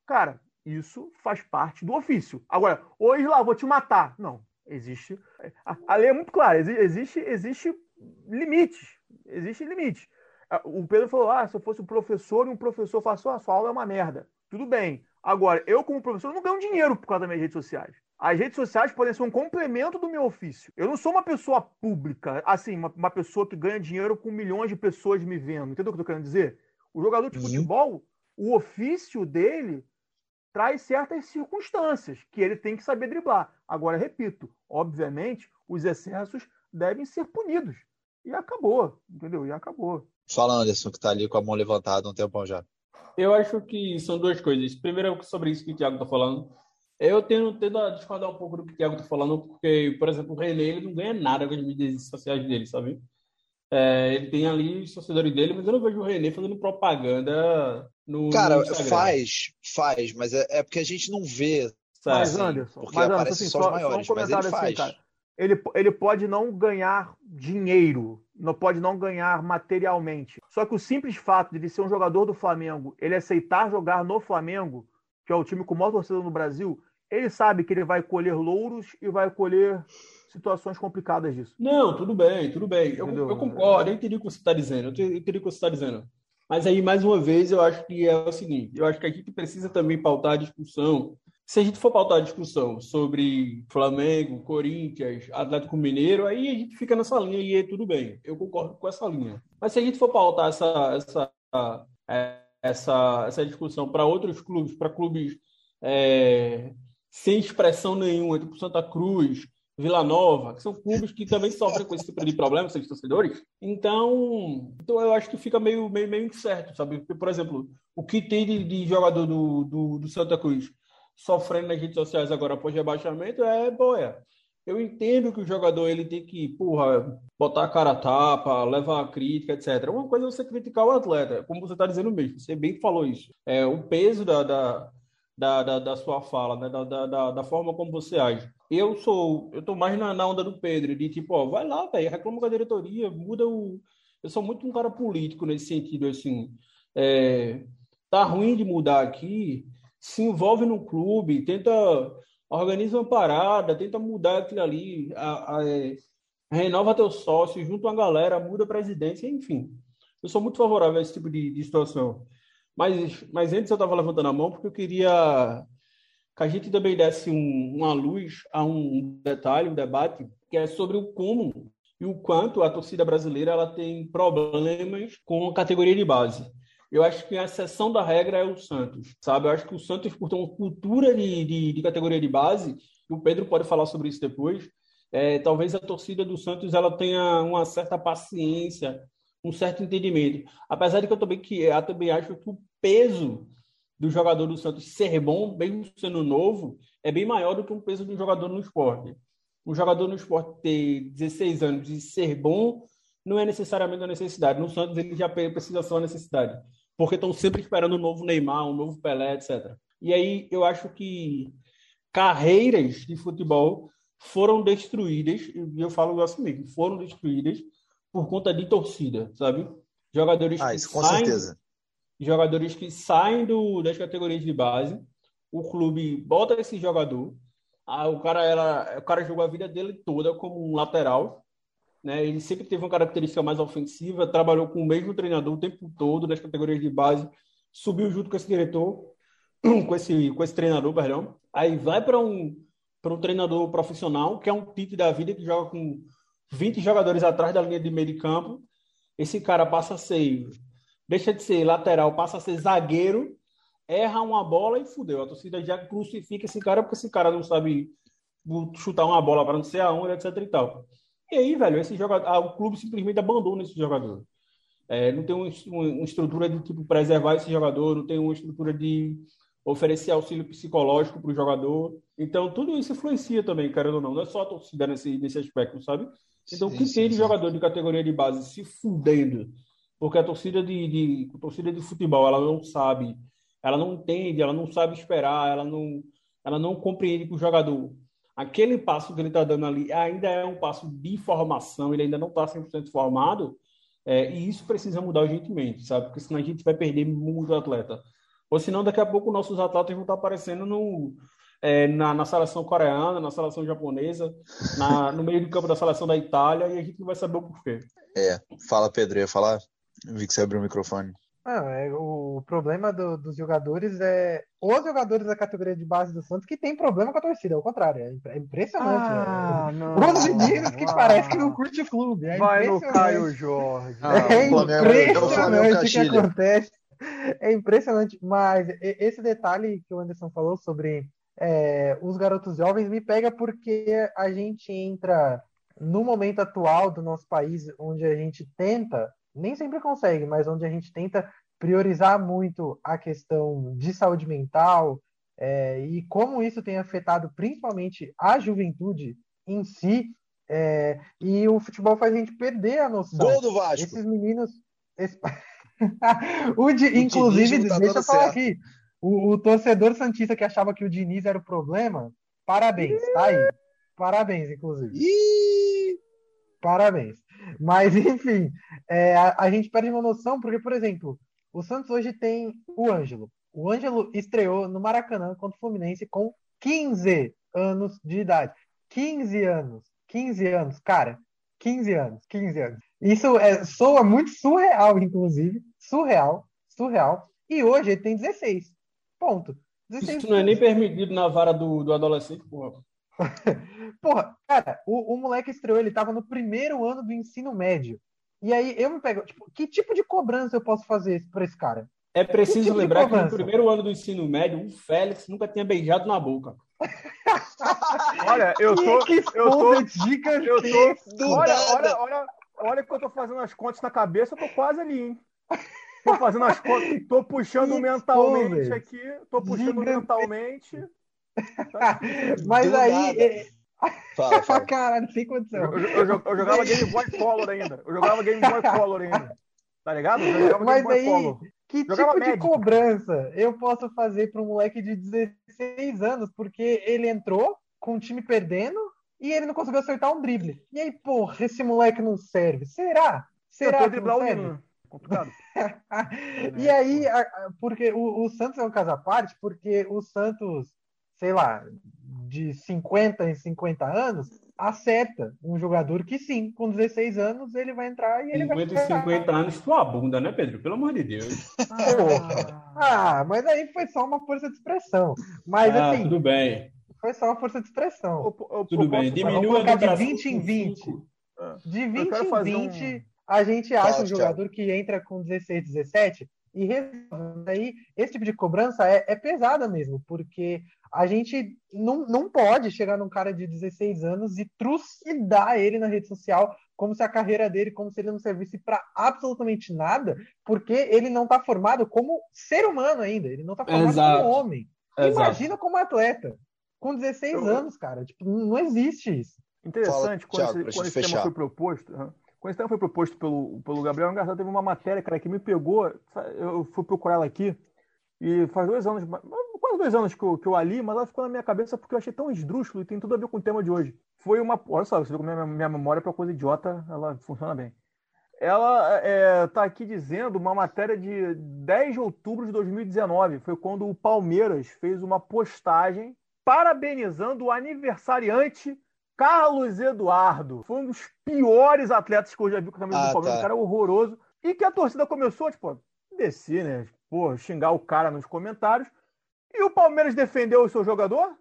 Cara, isso faz parte do ofício. Agora, ô Isla, vou te matar. Não, existe. A, lei é muito clara, exi- existe, existe limites. Existe limite. Ah, O Pedro falou: ah, se eu fosse um professor e um professor falasse, ah, sua aula é uma merda. Tudo bem. Agora, eu, como professor, não ganho dinheiro por causa das minhas redes sociais. As redes sociais podem ser um complemento do meu ofício. Eu não sou uma pessoa pública, assim, uma, uma pessoa que ganha dinheiro com milhões de pessoas me vendo. Entendeu o que eu tô querendo dizer? O jogador de futebol, o ofício dele traz certas circunstâncias que ele tem que saber driblar. Agora, repito, obviamente, os excessos devem ser punidos. E acabou, entendeu? E acabou. Fala, Anderson, que tá ali com a mão levantada um tempão já. Eu acho que são duas coisas. Primeiro, sobre isso que o Thiago está falando. Eu tenho tendo a discordar um pouco do que o Thiago está falando, porque, por exemplo, o René ele não ganha nada com as mídias sociais dele, sabe? É, ele tem ali os torcedores dele, mas eu não vejo o René fazendo propaganda no, Cara, no faz, faz, mas é, é porque a gente não vê, Sabe? Mas, Anderson, porque mas, Anderson, aparece assim, só os só, maiores, só um mas ele assim, faz. cara. Ele, ele pode não ganhar dinheiro, não pode não ganhar materialmente. Só que o simples fato de ele ser um jogador do Flamengo, ele aceitar jogar no Flamengo, que é o time com maior torcida no Brasil, ele sabe que ele vai colher louros e vai colher situações complicadas disso. Não, tudo bem, tudo bem. Eu, eu concordo, eu entendi o que você está dizendo. Eu entendi o que você está dizendo. Mas aí, mais uma vez, eu acho que é o seguinte: eu acho que a gente precisa também pautar a discussão. Se a gente for pautar a discussão sobre Flamengo, Corinthians, Atlético Mineiro, aí a gente fica nessa linha e é tudo bem. Eu concordo com essa linha. Mas se a gente for pautar essa, essa, essa, essa discussão para outros clubes, para clubes é, sem expressão nenhuma, tipo Santa Cruz, Vila Nova, que são clubes que também sofrem com esse tipo de problema, seus torcedores. Então, então eu acho que fica meio, meio, meio incerto, sabe? Por exemplo, o que tem de, de jogador do, do, do, Santa Cruz sofrendo nas redes sociais agora após rebaixamento é boia. Eu entendo que o jogador ele tem que, porra, botar a cara a tapa, levar a crítica, etc. Uma coisa é você criticar o atleta, como você está dizendo mesmo, você bem falou isso. É o peso da, da da, da, da, sua fala, né? Da, da, da, forma como você age. Eu sou, eu tô mais na, na onda do Pedro, de tipo, ó, vai lá, velho, reclama com a diretoria, muda o. Eu sou muito um cara político nesse sentido, assim. É, tá ruim de mudar aqui, se envolve no clube, tenta. Organiza uma parada, tenta mudar aquilo ali, a, a, é, renova teu sócio, junta uma galera, muda a presidência, enfim. Eu sou muito favorável a esse tipo de, de situação. Mas, mas antes eu estava levantando a mão porque eu queria que a gente também desse um, uma luz a um detalhe, um debate, que é sobre o como e o quanto a torcida brasileira ela tem problemas com a categoria de base. Eu acho que a exceção da regra é o Santos, sabe? Eu acho que o Santos, por ter uma cultura de, de, de categoria de base, e o Pedro pode falar sobre isso depois, é, talvez a torcida do Santos ela tenha uma certa paciência um certo entendimento. Apesar de que eu também, que, eu também acho que o peso do jogador do Santos ser bom, mesmo sendo novo, é bem maior do que o peso de um jogador no esporte. Um jogador no esporte ter 16 anos e ser bom não é necessariamente uma necessidade. No Santos ele já precisa ser uma necessidade, porque estão sempre esperando um novo Neymar, um novo Pelé, etc. E aí eu acho que carreiras de futebol foram destruídas, e eu falo assim mesmo, foram destruídas por conta de torcida, sabe? Jogadores ah, com saem, certeza. Jogadores que saem do, das categorias de base, o clube bota esse jogador, ah, o cara era, o cara jogou a vida dele toda como um lateral, né? Ele sempre teve uma característica mais ofensiva, trabalhou com o mesmo treinador o tempo todo nas categorias de base, subiu junto com esse diretor, (clears throat) com esse com esse treinador, perdão. Aí vai para um um treinador profissional, que é um Tite da vida que joga com 20 jogadores atrás da linha de meio de campo, esse cara passa a ser, deixa de ser lateral, passa a ser zagueiro, erra uma bola e fudeu. A torcida já crucifica esse cara porque esse cara não sabe chutar uma bola para não ser aonde, etc e tal. E aí, velho, esse jogador, ah, o clube simplesmente abandona esse jogador. É, não tem uma, uma, estrutura de tipo preservar esse jogador, não tem uma estrutura de oferecer auxílio psicológico para o jogador. Então, tudo isso influencia também, querendo ou não. Não é só a torcida nesse, nesse aspecto, sabe? Então, o que sim, tem de sim. jogador de categoria de base se fudendo, porque a torcida de, de, a torcida de futebol, ela não sabe, ela não entende, ela não sabe esperar, ela não, ela não compreende que o jogador, aquele passo que ele está dando ali ainda é um passo de formação, ele ainda não está 100% formado, é, e isso precisa mudar urgentemente, sabe? Porque senão a gente vai perder muito atleta. Ou senão, daqui a pouco, nossos atletas vão estar aparecendo no, é, na, na, seleção coreana, na seleção japonesa, na, no meio do campo da seleção da Itália, e a gente não vai saber o porquê. É, fala Pedro, ia falar? vi que você abriu o microfone. Não, é, o problema do, dos jogadores é os jogadores da categoria de base do Santos que tem problema com a torcida, ao contrário, é, impressionante. Ah, é. Não, (laughs) os que ah, parece que não curte o clube. É vai no Caio Jorge. Ah, é impressionante o que acontece. É impressionante, mas esse detalhe que o Anderson falou sobre é, os garotos jovens me pega porque a gente entra no momento atual do nosso país, onde a gente tenta, nem sempre consegue, mas onde a gente tenta priorizar muito a questão de saúde mental é, e como isso tem afetado principalmente a juventude em si. É, e o futebol faz a gente perder a noção. Gol do Vasco. Esses meninos. Esse... (laughs) o de, inclusive, tá deixa eu falar certo. aqui. O, o, torcedor Santista que achava que o Diniz era o problema, parabéns, tá aí. Parabéns, inclusive. Parabéns. Mas, enfim, é, a, a gente perde uma noção, porque, por exemplo, o Santos hoje tem o Ângelo. O Ângelo estreou no Maracanã contra o Fluminense com 15 anos de idade. 15 anos. 15 anos, cara. 15 anos, 15 anos. Isso é, soa muito surreal, inclusive. Surreal, surreal. E hoje ele tem 16. Ponto. 16 Isso não é nem permitido na vara do, do adolescente, porra. (laughs) Porra, cara, o, o moleque estreou, ele tava no primeiro ano do ensino médio. E aí eu me pego, tipo, que tipo de cobrança eu posso fazer pra esse cara? É preciso tipo de lembrar que no primeiro ano do ensino médio, o Félix nunca tinha beijado na boca. (laughs) Olha, eu tô. que Eu tô. gigantesco. Eu tô. Do Olha, olha, olha, olha que eu tô fazendo as contas na cabeça, eu tô quase ali, hein? Tô fazendo as contas, tô puxando (laughs) Que mentalmente aqui, tô puxando mentalmente. (laughs) Mas Do aí, Fala, (laughs) fala. caralho, sem condição. Eu, eu- eu- eu jogava Game Boy Color ainda. Eu jogava Game Boy Color ainda. Tá ligado? Eu jogava Mas Game Boy aí, Color. que Jogava tipo de cobrança eu posso fazer para um moleque de 16 anos? Porque ele entrou com o time perdendo e ele não conseguiu acertar um drible. E aí, porra, esse moleque não serve. Será? Será Tentou que driblar não o. Complicado. (laughs) e aí, porque o, o Santos é um caso à parte, porque o Santos, sei lá, de 50 em 50 anos, acerta um jogador que sim, com 16 anos ele vai entrar e ele 50 vai e 50 anos, tua bunda, né, Pedro? Pelo amor de Deus. Porra. Ah, mas aí foi só uma força de expressão. Mas ah, assim, tudo bem. foi só uma força de expressão. Eu- eu- eu Tudo bem. posso- Diminua de vibração 20 em com 20. cinco. De 20 quero em fazer 20, um- a gente acha Fala, um jogador que entra com 16, 17 e. Aí, esse tipo de cobrança é, é pesada mesmo, porque a gente não, não pode chegar num cara de 16 anos e trucidar ele na rede social como se a carreira dele, como se ele não servisse para absolutamente nada, porque ele não está formado como ser humano ainda, ele não está formado Exato. como homem. Exato. Imagina como atleta. Com 16 Eu- anos, cara. Tipo, não existe isso. Interessante, Fala, quando, Thiago, esse, quando esse tema foi proposto, aham. Quando esse tema foi proposto pelo, pelo Gabriel Engraçado, teve uma matéria, cara, que me pegou, eu fui procurar ela aqui, e faz dois anos, quase dois anos que eu, que eu a li, mas ela ficou na minha cabeça porque eu achei tão esdrúxulo e tem tudo a ver com o tema de hoje. Foi uma, olha só, você como minha, minha memória para coisa idiota, ela funciona bem. Ela está aqui dizendo uma matéria de 10 de outubro de 2019. Foi quando o Palmeiras fez uma postagem parabenizando o aniversariante Carlos Eduardo. Foi um dos piores atletas que eu já vi com a camisa Ah, do Palmeiras. tá. Um cara horroroso. E que a torcida começou, tipo, descer, né? Pô, xingar o cara nos comentários. E o Palmeiras defendeu o seu jogador?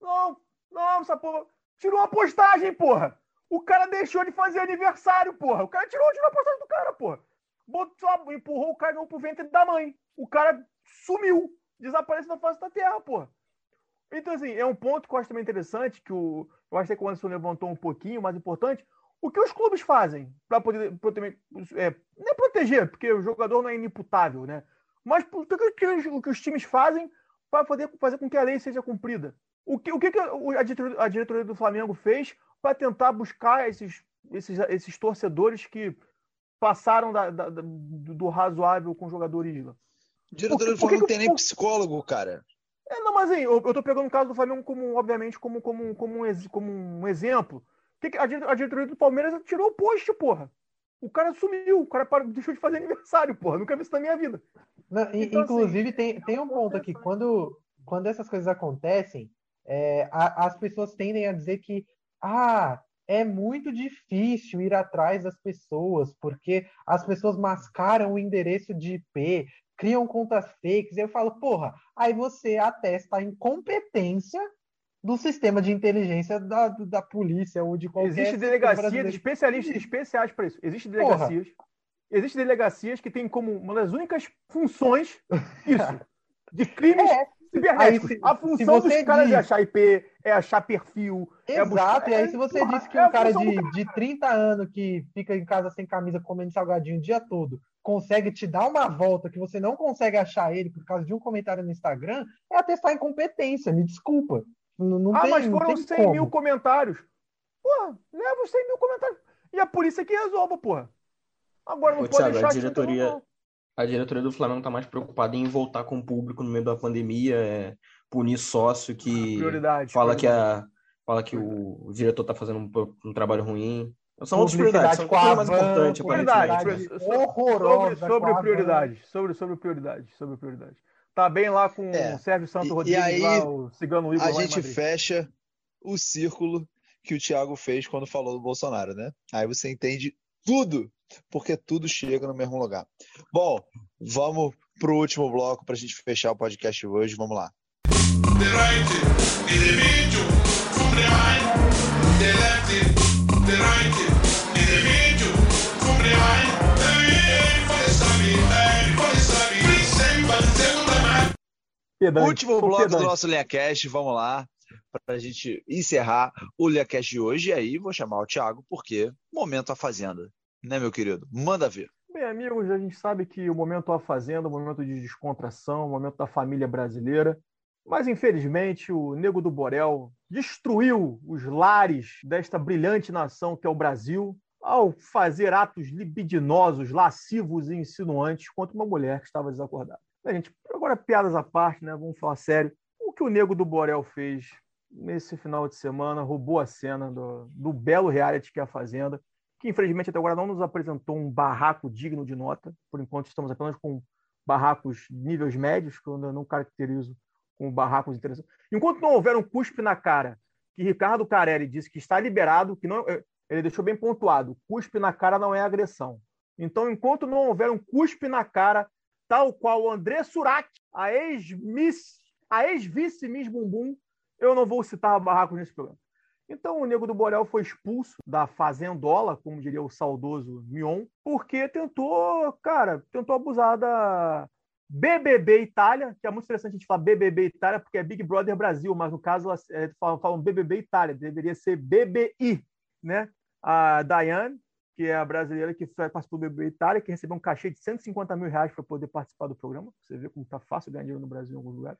Não, não, essa porra. Tirou a postagem, porra. O cara deixou de fazer aniversário, porra. O cara tirou, tirou a postagem do cara, porra. Botou, empurrou o cara pro ventre da mãe. O cara sumiu. Desapareceu da face da terra, porra. Então, assim, é um ponto que eu acho também interessante, que o, eu acho que o Anderson levantou um pouquinho, mais importante. O que os clubes fazem para poder, proteger, é, não é proteger, porque o jogador não é inimputável, né? Mas o que, que os- o que os times fazem para poder fazer com que a lei seja cumprida? O que, o que, que a diretoria- a diretoria do Flamengo fez para tentar buscar esses, esses, esses torcedores que passaram da- da- do, do razoável com o jogador Isla? O diretor O do Flamengo não tem nem psicólogo, cara. É, não, mas assim, eu, eu tô pegando o caso do Flamengo como, obviamente, como, como, como, um, como um exemplo. A, dire- a diretoria do Palmeiras tirou o post, porra. O cara sumiu, o cara parou- deixou de fazer (laughs) aniversário, porra. Nunca vi isso na minha vida. Não, Então, inclusive, tem, tem um ponto aqui. Quando, quando essas coisas acontecem, é, a- as pessoas tendem a dizer que ah, é muito difícil ir atrás das pessoas, porque as pessoas mascaram o endereço de IP, criam contas fakes. Eu falo, porra, aí você atesta a incompetência do sistema de inteligência da, da polícia ou de qualquer sistema delegacias brasileiro. especialistas especiais para isso. Existem Porra. delegacias. Existem delegacias que têm como uma das únicas funções (laughs) isso. De crimes É, Aí, se- a função dos caras diz- é achar IP, é achar perfil, é Exato, buscar- e aí se você porra, disse que é um cara de, do de 30 anos que fica em casa sem camisa comendo salgadinho o dia todo consegue te dar uma volta que você não consegue achar ele por causa de um comentário no Instagram, é atestar incompetência, me desculpa. Não, não ah, tem, mas não foram tem 100 como. mil comentários. Porra, leva os 100 mil comentários. E a polícia que resolva, porra. Agora não Ô, pode Thiago, deixar a que- diretoria, a diretoria do Flamengo tá mais preocupada em voltar com o público no meio da pandemia, é, punir sócio que Prioridade. fala que prioridade. a, fala que o, diretor tá fazendo um, um trabalho ruim. São outras prioridades, são coisas mais importantes. Prioridade, horrorosa. Sobre, sobre prioridade, sobre, sobre prioridade, sobre prioridade. Tá bem lá com é. o Sérgio Santos e, Rodrigues, e aí, lá, o Cigano Igor A gente fecha o círculo que o Thiago fez quando falou do Bolsonaro, né? Aí você entende tudo, porque tudo chega no mesmo lugar. Bom, vamos pro último bloco para a gente fechar o podcast hoje. Vamos lá. The right, the medium, from behind, the left, the right, the medium, from behind, Último bloco do nosso Leacast, vamos lá para a gente encerrar o LeaCast de hoje. E aí vou chamar o Thiago, porque momento a Fazenda, né, meu querido? Manda ver. Bem, amigos, a gente sabe que o momento a Fazenda, o momento de descontração, o momento da família brasileira. Mas, infelizmente, o Nego do Borel destruiu os lares desta brilhante nação que é o Brasil ao fazer atos libidinosos, lascivos e insinuantes contra uma mulher que estava desacordada. Gente, agora, piadas à parte, né? vamos falar sério. O que o Nego do Borel fez nesse final de semana, roubou a cena do, do belo reality que é a Fazenda, que infelizmente até agora não nos apresentou um barraco digno de nota. Por enquanto estamos apenas com barracos níveis médios, que eu não caracterizo como barracos interessantes. Enquanto não houver um cuspe na cara, que Ricardo Carelli disse que está liberado, que não, ele deixou bem pontuado, cuspe na cara não é agressão. Então, enquanto não houver um cuspe na cara, tal qual André Surak, a ex-miss, a ex-vice Miss Bumbum, eu não vou citar barracos nesse programa. Então, o Nego do Borel foi expulso da Fazendola, como diria o saudoso Mion, porque tentou, cara, tentou abusar da BBB Itália, que é muito interessante a gente falar BBB Itália, porque é Big Brother Brasil, mas no caso é, falam, falam BBB Itália, deveria ser BBI, né? A Diane, que é a brasileira que participou do BBB Itália, que recebeu um cachê de 150 mil reais para poder participar do programa. Você vê como está fácil ganhar dinheiro no Brasil em alguns lugares.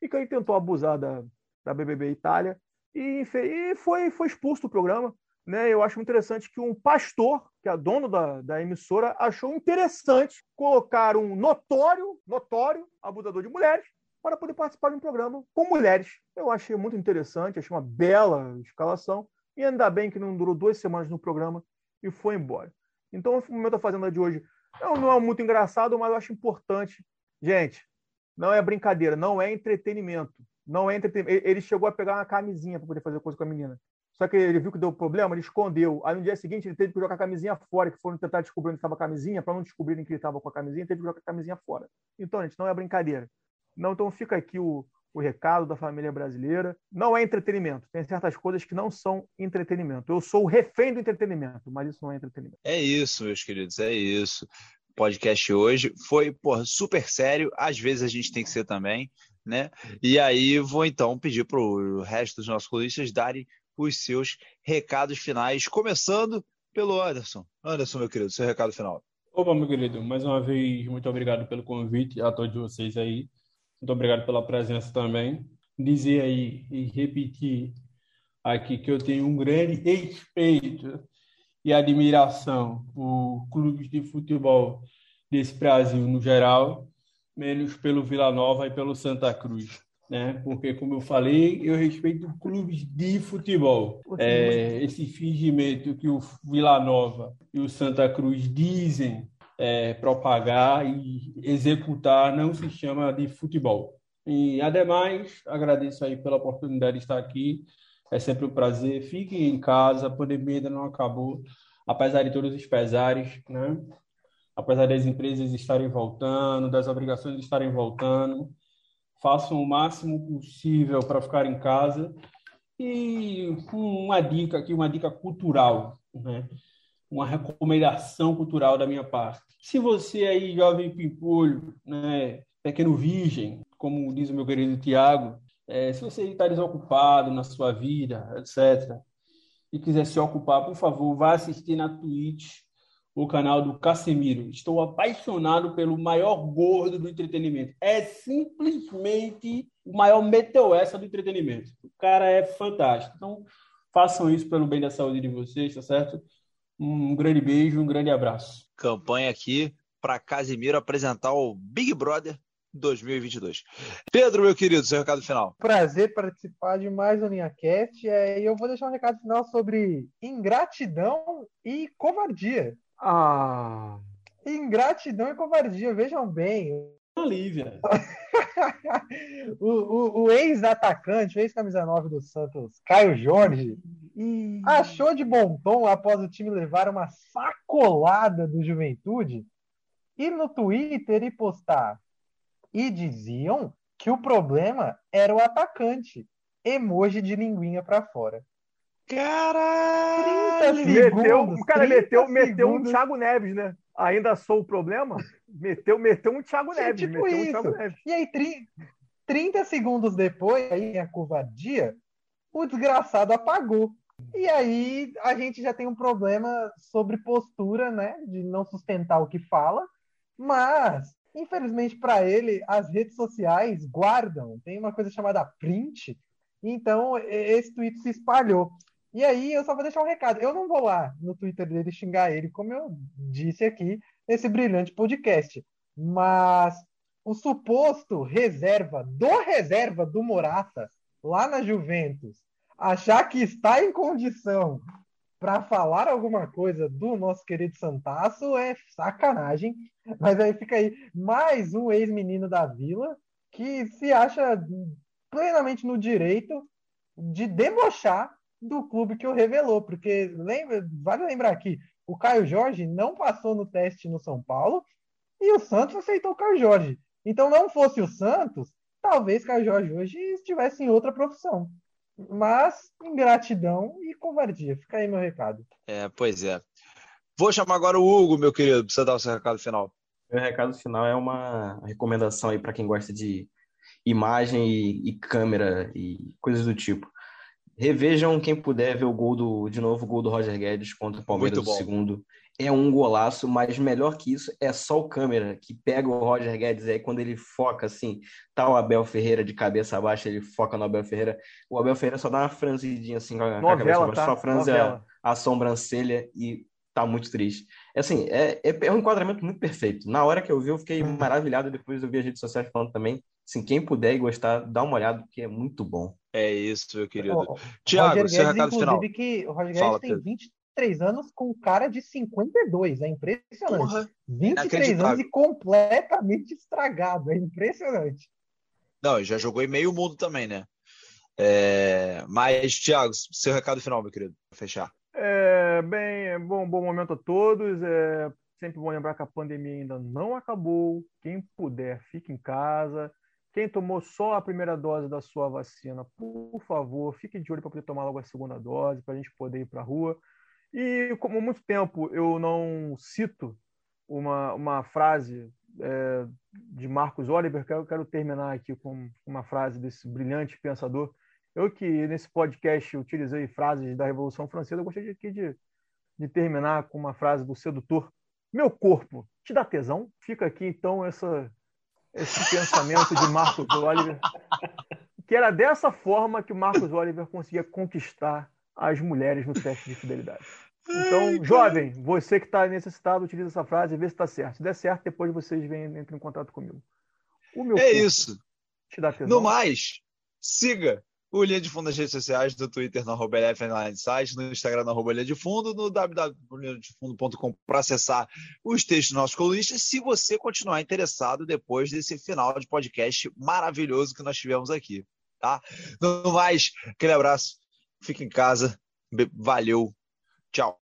E que aí tentou abusar da, da BBB Itália, e, e foi, foi expulso do programa. Né? Eu acho interessante que um pastor, que é dono da, da emissora, achou interessante colocar um notório, notório abusador de mulheres para poder participar de um programa com mulheres. Eu achei muito interessante, achei uma bela escalação, e ainda bem que não durou duas semanas no programa e foi embora. Então, o momento da Fazenda de hoje não, não é muito engraçado, mas eu acho importante. Gente, não é brincadeira, não é entretenimento. Não entretenimento. Ele chegou a pegar uma camisinha para poder fazer coisa com a menina. Só que ele viu que deu problema, ele escondeu. Aí no dia seguinte ele teve que jogar a camisinha fora, que foram tentar descobrir onde estava a camisinha, para não descobrirem que ele estava com a camisinha, teve que jogar a camisinha fora. Então, gente, não é brincadeira. Não, então fica aqui o, o recado da família brasileira. Não é entretenimento. Tem certas coisas que não são entretenimento. Eu sou o refém do entretenimento, mas isso não é entretenimento. É isso, meus queridos, é isso. podcast hoje foi porra, super sério. Às vezes a gente tem que ser também né? E aí vou então pedir para o resto dos nossos colunistas darem os seus recados finais, começando pelo Anderson. Anderson, meu querido, seu recado final. Opa, meu querido, mais uma vez, muito obrigado pelo convite a todos vocês aí. Muito obrigado pela presença também. Dizer aí e repetir aqui que eu tenho um grande respeito e admiração por clubes de futebol desse Brasil no geral menos pelo Vila Nova e pelo Santa Cruz. Né? Porque, como eu falei, eu respeito clubes de futebol. É, esse fingimento que o Vila Nova e o Santa Cruz dizem é, propagar e executar não se chama de futebol. E, ademais, agradeço aí pela oportunidade de estar aqui. É sempre um prazer. Fiquem em casa, a pandemia ainda não acabou, apesar de todos os pesares, né? Apesar das empresas estarem voltando, das obrigações estarem voltando, façam o máximo possível para ficar em casa. E uma dica aqui, uma dica cultural, né? uma recomendação cultural da minha parte. Se você aí, jovem pimpolho, né, pequeno virgem, como diz o meu querido Tiago, é, se você está desocupado na sua vida, etc., e quiser se ocupar, por favor, vá assistir na Twitch o canal do Casemiro. Estou apaixonado pelo maior gordo do entretenimento. É simplesmente o maior meteoessa do entretenimento. O cara é fantástico. Então, façam isso pelo bem da saúde de vocês, tá certo? Um grande beijo, um grande abraço. Campanha aqui para Casemiro apresentar o Big Brother 2022. Pedro, meu querido, seu recado final. Prazer participar de mais um LinhaCast. É, e eu vou deixar um recado final sobre ingratidão e covardia. Ah. Ingratidão e covardia, vejam bem. Olívia. (laughs) o, o, o ex-atacante, o ex-camisa 9 do Santos, Caio Jorge, achou de bom tom após o time levar uma sacolada do Juventude e no Twitter e postar. E diziam que o problema era o atacante. Emoji de linguinha para fora. Caralho! Meteu, o cara meteu, meteu um Thiago Neves, né? Ainda sou o problema? Meteu, meteu um Thiago Neves. tipo meteu isso. um Thiago Neves. E aí, 30 segundos depois, aí a covardia, o desgraçado apagou. E aí a gente já tem um problema sobre postura, né? De não sustentar o que fala. Mas, infelizmente para ele, as redes sociais guardam. Tem uma coisa chamada print. Então, esse tweet se espalhou. E aí, eu só vou deixar um recado. Eu não vou lá no Twitter dele xingar ele, como eu disse aqui, nesse brilhante podcast. Mas o suposto reserva do reserva do Morata, lá na Juventus, achar que está em condição para falar alguma coisa do nosso querido Santasso é sacanagem. Mas aí fica aí mais um ex-menino da Vila que se acha plenamente no direito de debochar do clube que o revelou, porque lembra, vale lembrar aqui, o Caio Jorge não passou no teste no São Paulo e o Santos aceitou o Caio Jorge. Então, não fosse o Santos, talvez Caio Jorge hoje estivesse em outra profissão. Mas ingratidão e covardia. Fica aí meu recado. É, pois é. Vou chamar agora o Hugo, meu querido, para você dar o seu recado final. Meu recado final é uma recomendação aí para quem gosta de imagem e, e, câmera e coisas do tipo. Revejam quem puder ver o gol do, de novo, o gol do Roger Guedes contra o Palmeiras do segundo. É um golaço, mas melhor que isso é só o câmera que pega o Roger Guedes aí quando ele foca assim, tá o Abel Ferreira de cabeça baixa, ele foca no Abel Ferreira. O Abel Ferreira só dá uma franzidinha assim com a, Novela, cabeça baixa, tá? só franze a, a sobrancelha e tá muito triste. É assim, é, é, é, um enquadramento muito perfeito. Na hora que eu vi, eu fiquei maravilhado. Depois eu vi as redes sociais falando também. Assim, quem puder e gostar, dá uma olhada, porque é muito bom. É isso, meu querido. O, Tiago, Roger seu Guedes, recado final. inclusive, que o Roger Guedes Fala, tem Pedro. 23 anos com cara de 52. É impressionante. Porra, 23 inacreditável. anos e completamente estragado. É impressionante. Não, e já jogou em meio mundo também, né? É, Mas, Tiago, seu recado final, meu querido, pra fechar. É, bem, é bom, bom momento a todos. É sempre bom lembrar que a pandemia ainda não acabou. Quem puder, fique em casa. Quem tomou só a primeira dose da sua vacina, por favor, fique de olho para poder tomar logo a segunda dose, para a gente poder ir para a rua. E como há muito tempo eu não cito uma, uma frase é, de Marcos Oliver, eu quero terminar aqui com uma frase desse brilhante pensador. Eu que nesse podcast utilizei frases da Revolução Francesa, eu gostaria aqui de, de terminar com uma frase do sedutor. Meu corpo te dá tesão? Fica aqui então essa, esse pensamento de Marcos Oliver, que era dessa forma que Marcos Oliver conseguia conquistar as mulheres no teste de fidelidade. Então, jovem, você que está necessitado, utiliza essa frase e vê se está certo. Se der certo, depois vocês vêm entrem em contato comigo. O meu É isso. te dá tesão? No mais, siga o Linha de Fundo nas redes sociais, no Twitter, no arroba Site, no Instagram, no arroba Linha de Fundo, no www.linhadefundo.com para acessar os textos dos nossos colunistas, se você continuar interessado depois desse final de podcast maravilhoso que nós tivemos aqui, tá? No mais, aquele abraço, fique em casa, valeu, tchau.